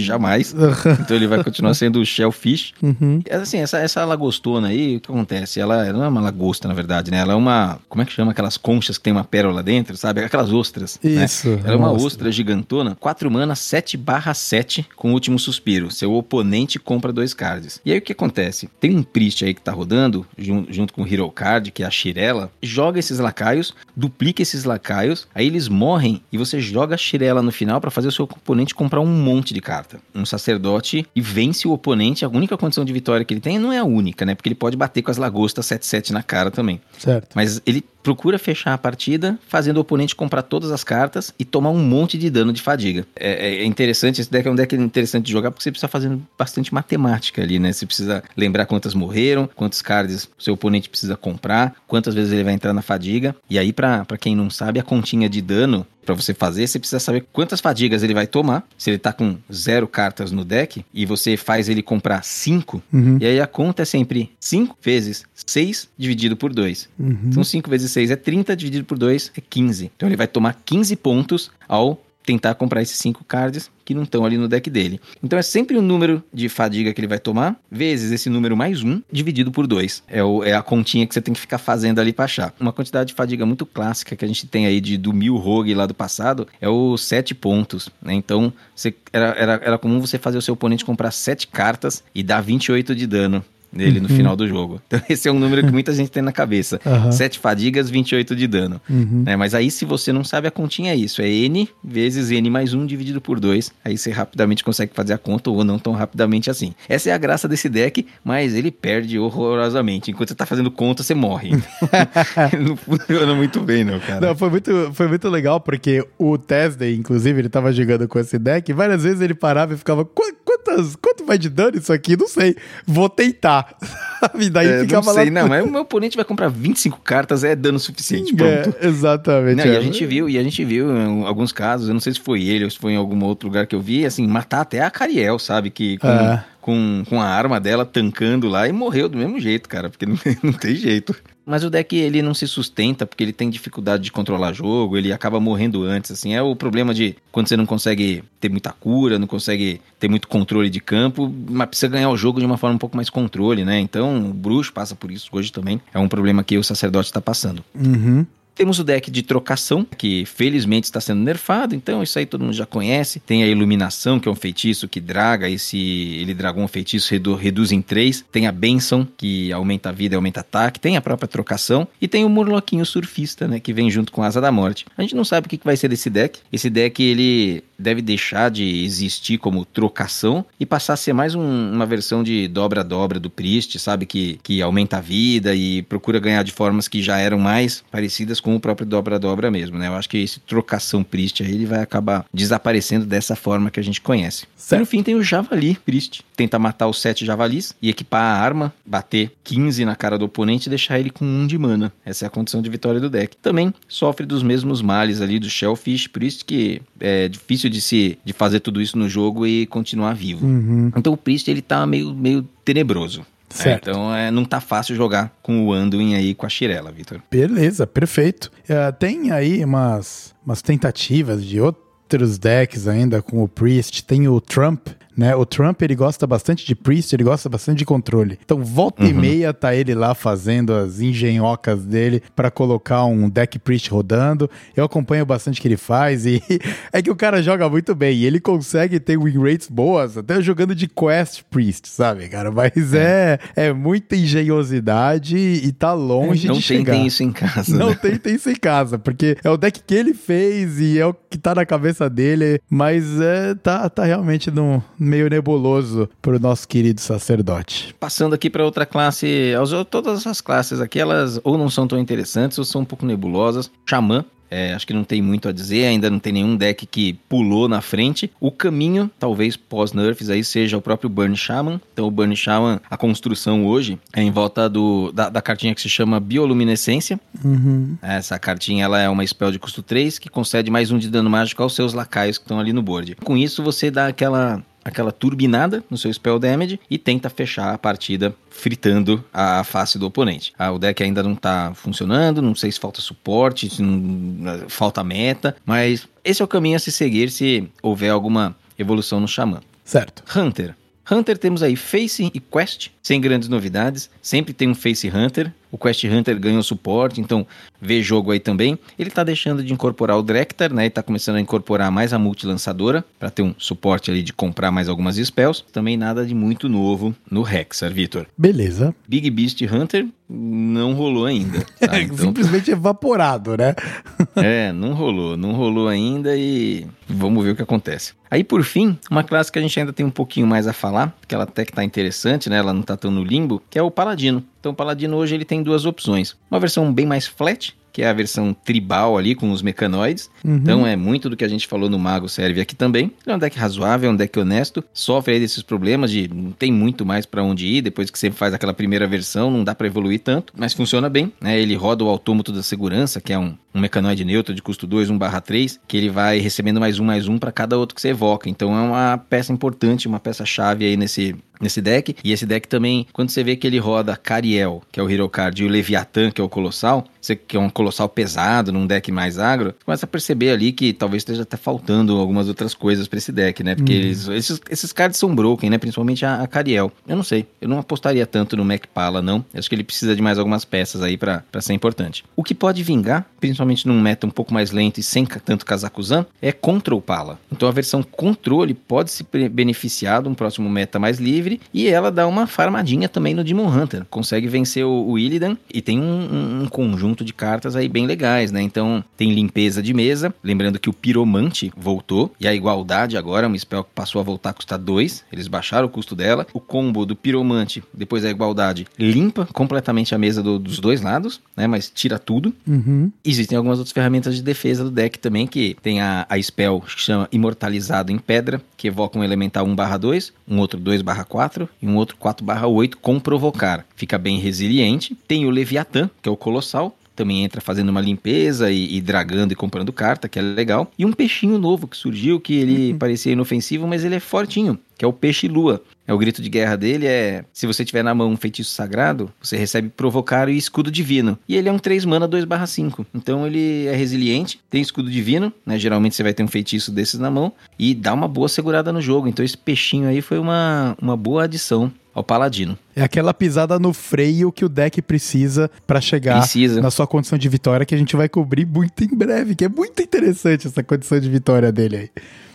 [SPEAKER 3] jamais. então ele vai continuar sendo o Shellfish.
[SPEAKER 2] Uhum.
[SPEAKER 3] É Assim, essa, essa lagostona aí, o que acontece? Ela, ela não é uma lagosta, na verdade, né? Ela é uma. Como é que chama aquelas conchas que tem uma pérola dentro, sabe? Aquelas ostras. né?
[SPEAKER 2] Isso,
[SPEAKER 3] Ela é uma
[SPEAKER 2] ostra.
[SPEAKER 3] ostra gigantona, 4 mana, 7 barra 7 com o último suspiro. Seu oponente compra dois cards. E aí o que acontece? Tem um Priest aí que tá rodando, jun- junto com o Hero Card, que é a Shirela, joga esses lacaios, duplica esses lacaios, aí eles morrem e você joga a Shirela no final pra fazer o seu oponente comprar um monte de carta. Um sacerdote e vence o oponente. A única condição de vitória que ele tem não é a única, né? Porque ele pode bater com as lagostas 7-7 na cara também.
[SPEAKER 2] Certo.
[SPEAKER 3] Mas ele procura fechar a partida fazendo o oponente comprar todas as cartas e tomar um monte de dano de fadiga. É, é interessante, esse deck é um deck interessante de jogar porque você precisa fazer bastante matemática ali, né? Você precisa lembrar quantas morreram, quantos cards o seu oponente precisa comprar, quantas vezes ele vai entrar na fadiga. E aí, pra quem não sabe, a continha de dano Pra você fazer, você precisa saber quantas fadigas ele vai tomar. Se ele tá com zero cartas no deck e você faz ele comprar cinco,
[SPEAKER 2] Uhum.
[SPEAKER 3] e aí a conta é sempre 5 vezes 6 dividido por 2.
[SPEAKER 2] Uhum.
[SPEAKER 3] Então 5 vezes 6 é 30, dividido por 2 é 15. Então ele vai tomar 15 pontos ao tentar comprar esses 5 cards que não estão ali no deck dele. Então é sempre o número de fadiga que ele vai tomar, vezes esse número mais 1, dividido por 2. É, o- é a continha que você tem que ficar fazendo ali pra achar. Uma quantidade de fadiga muito clássica que a gente tem aí de, do mil rogue lá do passado é os 7 pontos. Né? Então você- era, era, era comum você fazer o seu oponente comprar 7 cartas e dar 28 de dano nele no final do jogo. Então esse é um número que muita gente tem na cabeça.
[SPEAKER 2] Aham.
[SPEAKER 3] 7 fadigas, 28 de dano.
[SPEAKER 2] Uhum.
[SPEAKER 3] né? Mas aí, se você não sabe, a continha é isso. É N vezes N mais 1 dividido por 2. Aí você rapidamente consegue fazer a conta ou não tão rapidamente assim. Essa é a graça desse deck, mas ele perde horrorosamente. Enquanto você tá fazendo conta, você morre. não funciona muito bem, não, cara.
[SPEAKER 2] Não, foi muito, foi muito legal, porque o Tesday, inclusive, ele tava jogando com esse deck, e várias vezes ele parava e ficava, "Qu- quantas, quanto vai de dano isso aqui? Não sei, vou tentar. sabe? Daí
[SPEAKER 3] É,
[SPEAKER 2] ficava
[SPEAKER 3] não sei,
[SPEAKER 2] lá.
[SPEAKER 3] não, mas o meu oponente vai comprar 25 cartas, é dano suficiente,
[SPEAKER 2] É,
[SPEAKER 3] pronto.
[SPEAKER 2] exatamente.
[SPEAKER 3] Não, e
[SPEAKER 2] é.
[SPEAKER 3] a gente viu, e a gente viu em alguns casos, eu não sei se foi ele ou se foi em algum outro lugar que eu vi, assim, matar até a Cariel, sabe? Que
[SPEAKER 2] É.
[SPEAKER 3] com, com a arma dela tancando lá e morreu do mesmo jeito, cara, porque não, tem- não tem jeito. Mas o deck ele não se sustenta porque ele tem dificuldade de controlar jogo, ele acaba morrendo antes, assim. É o problema de quando você não consegue ter muita cura, não consegue ter muito controle de campo, mas precisa ganhar o jogo de uma forma um pouco mais controle, né? Então o bruxo passa por isso hoje também. É um problema que o sacerdote está passando.
[SPEAKER 2] Uhum.
[SPEAKER 3] Temos o deck de trocação, que felizmente está sendo nerfado, então isso aí todo mundo já conhece. Tem a iluminação, que é um feitiço que draga, e se ele dragou um feitiço, redu- reduz em 3. Tem a benção, que aumenta a vida e aumenta ataque. Tem a própria trocação. E tem o Murloquinho Surfista, né, que vem junto com a Asa da Morte. A gente não sabe o que vai ser desse deck. Esse deck, ele deve deixar de existir como trocação e passar a ser mais um- uma versão de dobra-dobra do Priest, sabe? Que, que aumenta a vida e procura ganhar de formas que já eram mais parecidas com o próprio dobra-dobra mesmo, né? Eu acho que esse trocação Priest aí ele vai acabar desaparecendo dessa forma que a gente conhece.
[SPEAKER 2] Certo.
[SPEAKER 3] E no fim tem o Javali Priest. Tenta matar os sete javalis e equipar a arma, bater 15 na cara do oponente e deixar ele com um de mana. Essa é a condição de vitória do deck. Também sofre dos mesmos males ali do Shellfish Priest, que é difícil de se de fazer tudo isso no jogo e continuar vivo.
[SPEAKER 2] Uhum.
[SPEAKER 3] Então o Priest ele tá meio, meio tenebroso. Né?
[SPEAKER 2] Certo.
[SPEAKER 3] então é, não tá fácil jogar com o Anduin aí com a Shirela, Vitor.
[SPEAKER 2] Beleza, perfeito. É, tem aí umas, umas tentativas de outros decks ainda com o Priest. Tem o Trump, né? O Trump ele gosta bastante de Priest, ele gosta bastante de controle. Então, volta e
[SPEAKER 3] Uhum.
[SPEAKER 2] meia tá ele lá fazendo as engenhocas dele pra colocar um deck Priest rodando. Eu acompanho bastante o que ele faz e é que o cara joga muito bem e ele consegue ter win rates boas até jogando de Quest Priest, sabe, cara? Mas é, é muita engenhosidade e tá longe
[SPEAKER 3] não
[SPEAKER 2] de chegar.
[SPEAKER 3] tentem isso em casa.
[SPEAKER 2] Não
[SPEAKER 3] né?
[SPEAKER 2] tem, tem isso em casa, porque é o deck que ele fez e é o que tá na cabeça dele, mas é, tá, tá realmente no, meio nebuloso pro nosso querido sacerdote.
[SPEAKER 3] Passando aqui para outra classe, as- todas as classes aqui, elas ou não são tão interessantes ou são um pouco nebulosas. Xamã, é, acho que não tem muito a dizer, ainda não tem nenhum deck que pulou na frente. O caminho, talvez pós-nerfs, aí seja o próprio Burn Shaman. Então, o Burn Shaman, a construção hoje é em volta do, da, da cartinha que se chama Bioluminescência.
[SPEAKER 2] Uhum.
[SPEAKER 3] Essa cartinha ela é uma spell de custo 3 que concede mais um de dano mágico aos seus lacaios que estão ali no board. Com isso, você dá aquela aquela turbinada no seu spell damage e tenta fechar a partida fritando a face do oponente. Ah, o deck ainda não tá funcionando, não sei se falta suporte, se não, falta meta, mas esse é o caminho a se seguir se houver alguma evolução no Xamã.
[SPEAKER 2] Certo.
[SPEAKER 3] Hunter. Hunter temos aí Face e Quest, sem grandes novidades. Sempre tem um Face Hunter. O Quest Hunter ganhou suporte, então vê jogo aí também. Ele tá deixando de incorporar o Drektar, né? E tá começando a incorporar mais a multilançadora para ter um suporte ali de comprar mais algumas spells. Também nada de muito novo no Hexar, Vitor.
[SPEAKER 2] Beleza.
[SPEAKER 3] Big Beast Hunter não rolou ainda. tá? Então,
[SPEAKER 2] Simplesmente evaporado, né?
[SPEAKER 3] é, não rolou, não rolou ainda e vamos ver o que acontece. Aí por fim, uma classe que a gente ainda tem um pouquinho mais a falar, porque ela até que tá interessante, né? Ela não tá tão no limbo, que é o Paladino. Então o Paladino hoje ele tem duas opções. Uma versão bem mais flat, que é a versão tribal ali com os mecanoides.
[SPEAKER 2] Uhum.
[SPEAKER 3] Então é muito do que a gente falou no Mago serve aqui também. Ele é um deck razoável, é um deck honesto, sofre aí desses problemas de não tem muito mais pra onde ir, depois que você faz aquela primeira versão, não dá pra evoluir tanto, mas funciona bem, né? Ele roda o autômato da segurança, que é um, um mecanoide neutro de custo 2, 1/3, que ele vai recebendo mais um mais um pra cada outro que você evoca. Então é uma peça importante, uma peça chave aí nesse nesse deck. E esse deck também, quando você vê que ele roda Cariel, que é o Hero Card, e o Leviathan, que é o Colossal, você que é um Colossal pesado, num deck mais agro, você começa a perceber ali que talvez esteja até faltando algumas outras coisas pra esse deck, né? Porque eles- esses, esses cards são broken, né? Principalmente a, a Cariel. Eu não sei, eu não apostaria tanto no Mac Pala, não. Eu acho que ele precisa de mais algumas peças aí pra pra ser importante. O que pode vingar, principalmente num meta um pouco mais lento e sem tanto Kazakuzan, é Control Pala. Então a versão controle pode se beneficiar de um próximo meta mais livre e ela dá uma farmadinha também no Demon Hunter. Consegue vencer o, o Illidan e tem um, um- um conjunto conjunto de cartas aí bem legais, né? Então tem limpeza de mesa, lembrando que o piromante voltou e a igualdade agora, uma spell que passou a voltar a custar 2, eles baixaram o custo dela. O combo do piromante, depois da igualdade, limpa completamente a mesa do, dos dois lados, né? Mas tira tudo.
[SPEAKER 2] Uhum.
[SPEAKER 3] Existem algumas outras ferramentas de defesa do deck também, que tem a, a spell que chama Imortalizado em Pedra, que evoca um elemental 1/2, um outro 2/4 e um outro 4/8 com provocar. Fica bem resiliente. Tem o Leviatã, que é o colossal, também entra fazendo uma limpeza e, e, dragando e comprando carta, que é legal. E um peixinho novo que surgiu, que ele uhum. parecia inofensivo, mas ele é fortinho, que é o peixe lua. É o grito de guerra dele é: se você tiver na mão um feitiço sagrado, você recebe provocar e escudo divino. E ele é um 3 mana 2/5. Então ele é resiliente, tem escudo divino, né? Geralmente você vai ter um feitiço desses na mão e dá uma boa segurada no jogo. Então esse peixinho aí foi uma, uma boa adição ao Paladino.
[SPEAKER 2] É aquela pisada no freio que o deck precisa para chegar
[SPEAKER 3] precisa.
[SPEAKER 2] na sua condição de vitória, que a gente vai cobrir muito em breve, que é muito interessante essa condição de vitória dele aí.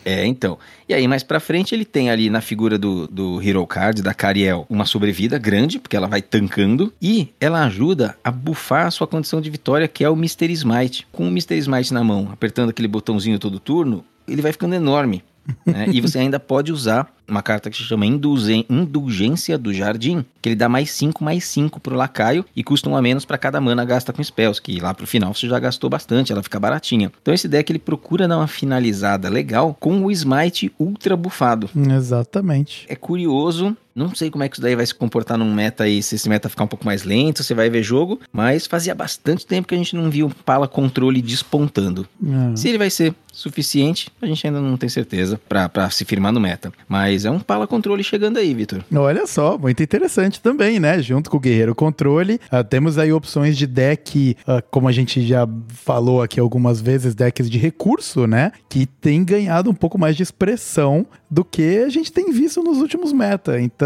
[SPEAKER 3] É, então. E aí, mais pra frente, ele tem ali na figura do, do Hero Card, da Cariel, uma sobrevida grande, porque ela vai tancando, e ela ajuda a bufar a sua condição de vitória, que é o Mystery Smite. Com o Mystery Smite na mão, apertando aquele botãozinho todo turno, ele vai ficando enorme. Né? e você ainda pode usar uma carta que se chama Indulgência do Jardim, que ele dá mais 5, mais 5 pro lacaio e custa um a menos para cada mana gasta com spells, que lá pro final você já gastou bastante, ela fica baratinha. Então esse deck ele procura dar uma finalizada legal com o Smite ultra bufado.
[SPEAKER 2] Exatamente.
[SPEAKER 3] É curioso, não sei como é que isso daí vai se comportar num meta aí, se esse meta ficar um pouco mais lento, você vai ver jogo, mas fazia bastante tempo que a gente não viu um pala controle despontando. É. Se ele vai ser suficiente, a gente ainda não tem certeza para se firmar no meta. Mas mas é um pala controle chegando aí, Vitor.
[SPEAKER 2] Olha só, muito interessante também, né? Junto com o Guerreiro Controle, uh, temos aí opções de deck, uh, como a gente já falou aqui algumas vezes, decks de recurso, né? Que tem ganhado um pouco mais de expressão do que a gente tem visto nos últimos meta. Então,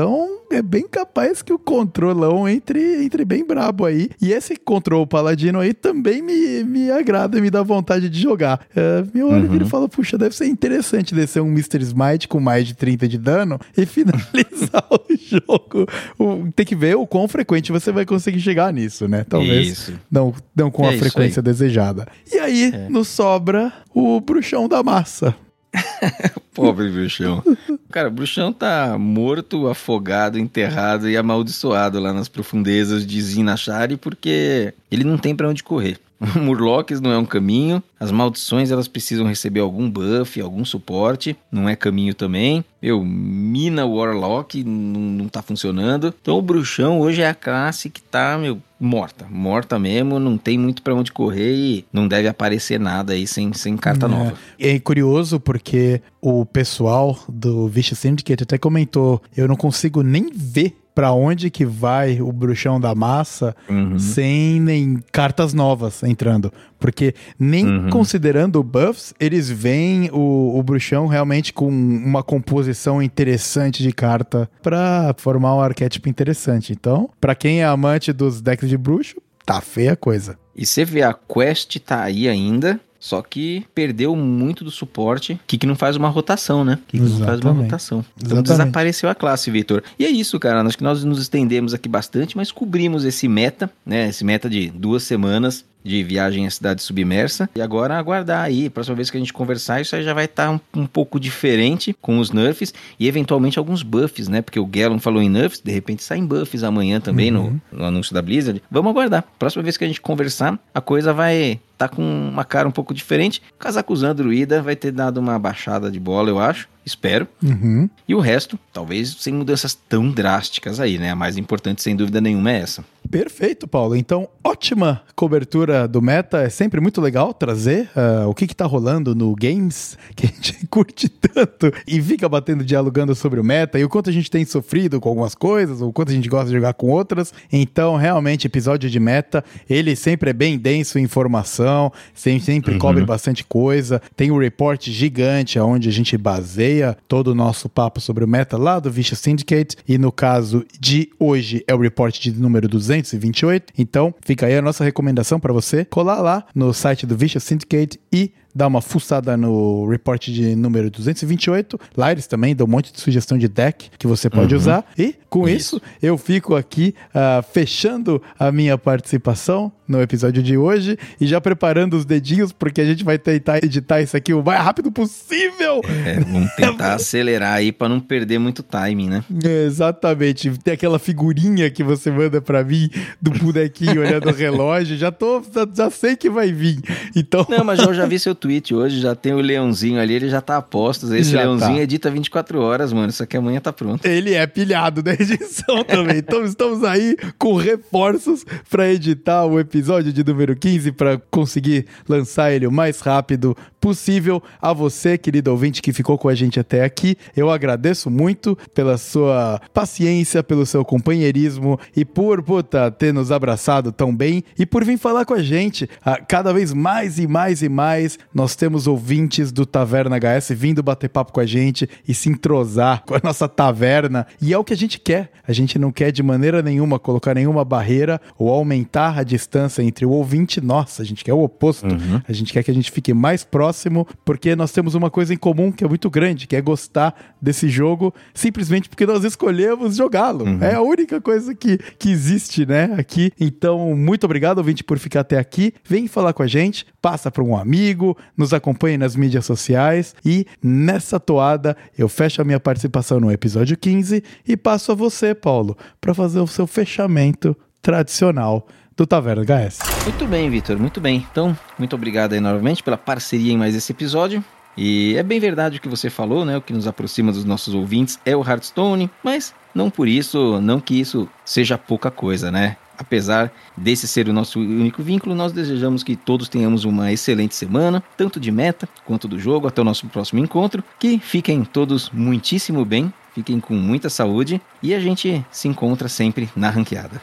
[SPEAKER 2] é bem capaz que o controlão entre, entre bem brabo aí. E esse control paladino aí também me, me agrada, me dá vontade de jogar. Uh, meu olho uhum. fala, puxa, deve ser interessante descer um Mr. Smite com mais de 30 de dano e finalizar o jogo. O, tem que ver o quão frequente você vai conseguir chegar nisso, né? Talvez Isso. não, não com é a frequência desejada. E aí, é. nos sobra o bruxão da massa.
[SPEAKER 3] Pobre bruxão. Cara, o bruxão tá morto, afogado, enterrado e amaldiçoado lá nas profundezas de Zinachari porque ele não tem para onde correr. Murlocs não é um caminho, as maldições elas precisam receber algum buff, algum suporte, não é caminho também. Eu, Mina Warlock não, não tá funcionando. Então o bruxão hoje é a classe que tá, meu, morta, morta mesmo, não tem muito para onde correr e não deve aparecer nada aí sem, sem carta é. nova.
[SPEAKER 2] É curioso porque o pessoal do Vicious Syndicate até comentou, eu não consigo nem ver para onde que vai o bruxão da massa uhum. sem nem cartas novas entrando. Porque nem uhum. considerando buffs, eles veem o, o bruxão realmente com uma composição interessante de carta para formar um arquétipo interessante. Então, para quem é amante dos decks de bruxo, tá feia a coisa.
[SPEAKER 3] E você vê a quest tá aí ainda, só que perdeu muito do suporte. que, que não faz uma rotação, né? que, que não faz uma rotação. Então Exatamente. desapareceu a classe, Vitor. E é isso, cara. Acho que nós nos estendemos aqui bastante, mas cobrimos esse meta, né? Esse meta de duas semanas de viagem à cidade submersa. E agora aguardar aí, próxima vez que a gente conversar, isso aí já vai estar tá um, um, pouco diferente com os nerfs e eventualmente alguns buffs, né? Porque o Gallon falou em nerfs, de repente saem buffs amanhã também uhum. no, no anúncio da Blizzard. Vamos aguardar. Próxima vez que a gente conversar, a coisa vai tá com uma cara um pouco diferente. Casacuzão Druida vai ter dado uma baixada de bola, eu acho. Espero.
[SPEAKER 2] Uhum.
[SPEAKER 3] E o resto, talvez sem mudanças tão drásticas aí, né? A mais importante, sem dúvida nenhuma, é essa.
[SPEAKER 2] Perfeito, Paulo. Então, ótima cobertura do meta. É sempre muito legal trazer uh, o que, está rolando no games, que a gente curte tanto e fica batendo, dialogando sobre o meta e o quanto a gente tem sofrido com algumas coisas, o quanto a gente gosta de jogar com outras. Então, realmente, episódio de meta, ele sempre é bem denso em informação, sempre, sempre uhum. cobre bastante coisa. Tem um report gigante onde a gente baseia todo o nosso papo sobre o meta lá do Vicious Syndicate. E no caso de hoje é o report de número 228. Então, fica aí a nossa recomendação para você colar lá no site do Vicious Syndicate e dá uma fuçada no report de número 228. Lá eles também dão um monte de sugestão de deck que você pode usar. E com isso,
[SPEAKER 3] Isso.
[SPEAKER 2] eu fico aqui ah, fechando a minha participação no episódio de hoje e já preparando os dedinhos, porque a gente vai tentar editar isso aqui o mais rápido possível.
[SPEAKER 3] É, vamos tentar acelerar aí pra não perder muito timing, né?
[SPEAKER 2] Exatamente. Tem aquela figurinha que você manda pra mim do bonequinho olhando o relógio. Já tô, já, já sei que vai vir. Então,
[SPEAKER 3] Não, mas eu já vi seu tweet hoje, já tem o leãozinho ali, ele já tá a postos. Esse
[SPEAKER 2] Já
[SPEAKER 3] leãozinho
[SPEAKER 2] tá.
[SPEAKER 3] edita 24 horas, mano. Isso aqui amanhã tá pronto.
[SPEAKER 2] ele é pilhado na edição também. Então, estamos aí com reforços pra editar o episódio de número 15 pra conseguir lançar ele o mais rápido possível. A você, querido ouvinte que ficou com a gente até aqui, eu agradeço muito pela sua paciência, pelo seu companheirismo e por puta, ter nos abraçado tão bem e por vir falar com a gente. Cada vez mais e mais e mais nós temos ouvintes do Taverna HS vindo bater papo com a gente e se entrosar com a nossa taverna. E é o que a gente quer. A gente não quer de maneira nenhuma colocar nenhuma barreira ou aumentar a distância entre o ouvinte e nós. A gente quer o oposto. A gente quer que a gente fique mais próximo porque nós temos uma coisa em comum que é muito grande, que é gostar desse jogo simplesmente porque nós escolhemos jogá-lo. É a única coisa que, que existe, né, aqui. Então, muito obrigado, ouvinte, por ficar até aqui. Vem falar com a gente, passa para um amigo, nos acompanhe nas mídias sociais e nessa toada eu fecho a minha participação no episódio 15 e passo a você, Paulo, para fazer o seu fechamento tradicional do Taverna HS.
[SPEAKER 3] Muito bem, Vitor, muito bem. Então, muito obrigado aí novamente pela parceria em mais esse episódio. E é bem verdade o que você falou, né? O que nos aproxima dos nossos ouvintes é o Hearthstone, mas não por isso, não que isso seja pouca coisa, né? Apesar desse ser o nosso único vínculo, nós desejamos que todos tenhamos uma excelente semana, tanto de meta quanto do jogo, até o nosso próximo encontro. Que fiquem todos muitíssimo bem, fiquem com muita saúde e a gente se encontra sempre na ranqueada.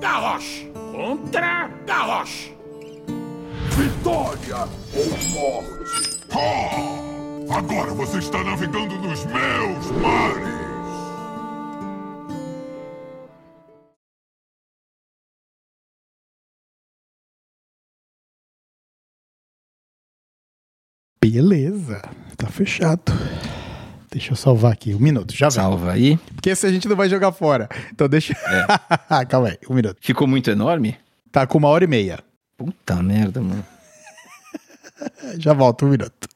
[SPEAKER 1] Garrosh contra Garrosh.
[SPEAKER 4] Vitória ou morte? Ha! Agora você está navegando nos meus mares!
[SPEAKER 2] Beleza, tá fechado. Deixa eu salvar aqui, um minuto, já vem.
[SPEAKER 3] Salva aí.
[SPEAKER 2] Porque esse a gente não vai jogar fora. Então deixa. Calma aí, um minuto.
[SPEAKER 3] Ficou muito enorme?
[SPEAKER 2] Tá com uma hora e meia.
[SPEAKER 3] Puta merda, mano.
[SPEAKER 2] Já volto, um minuto.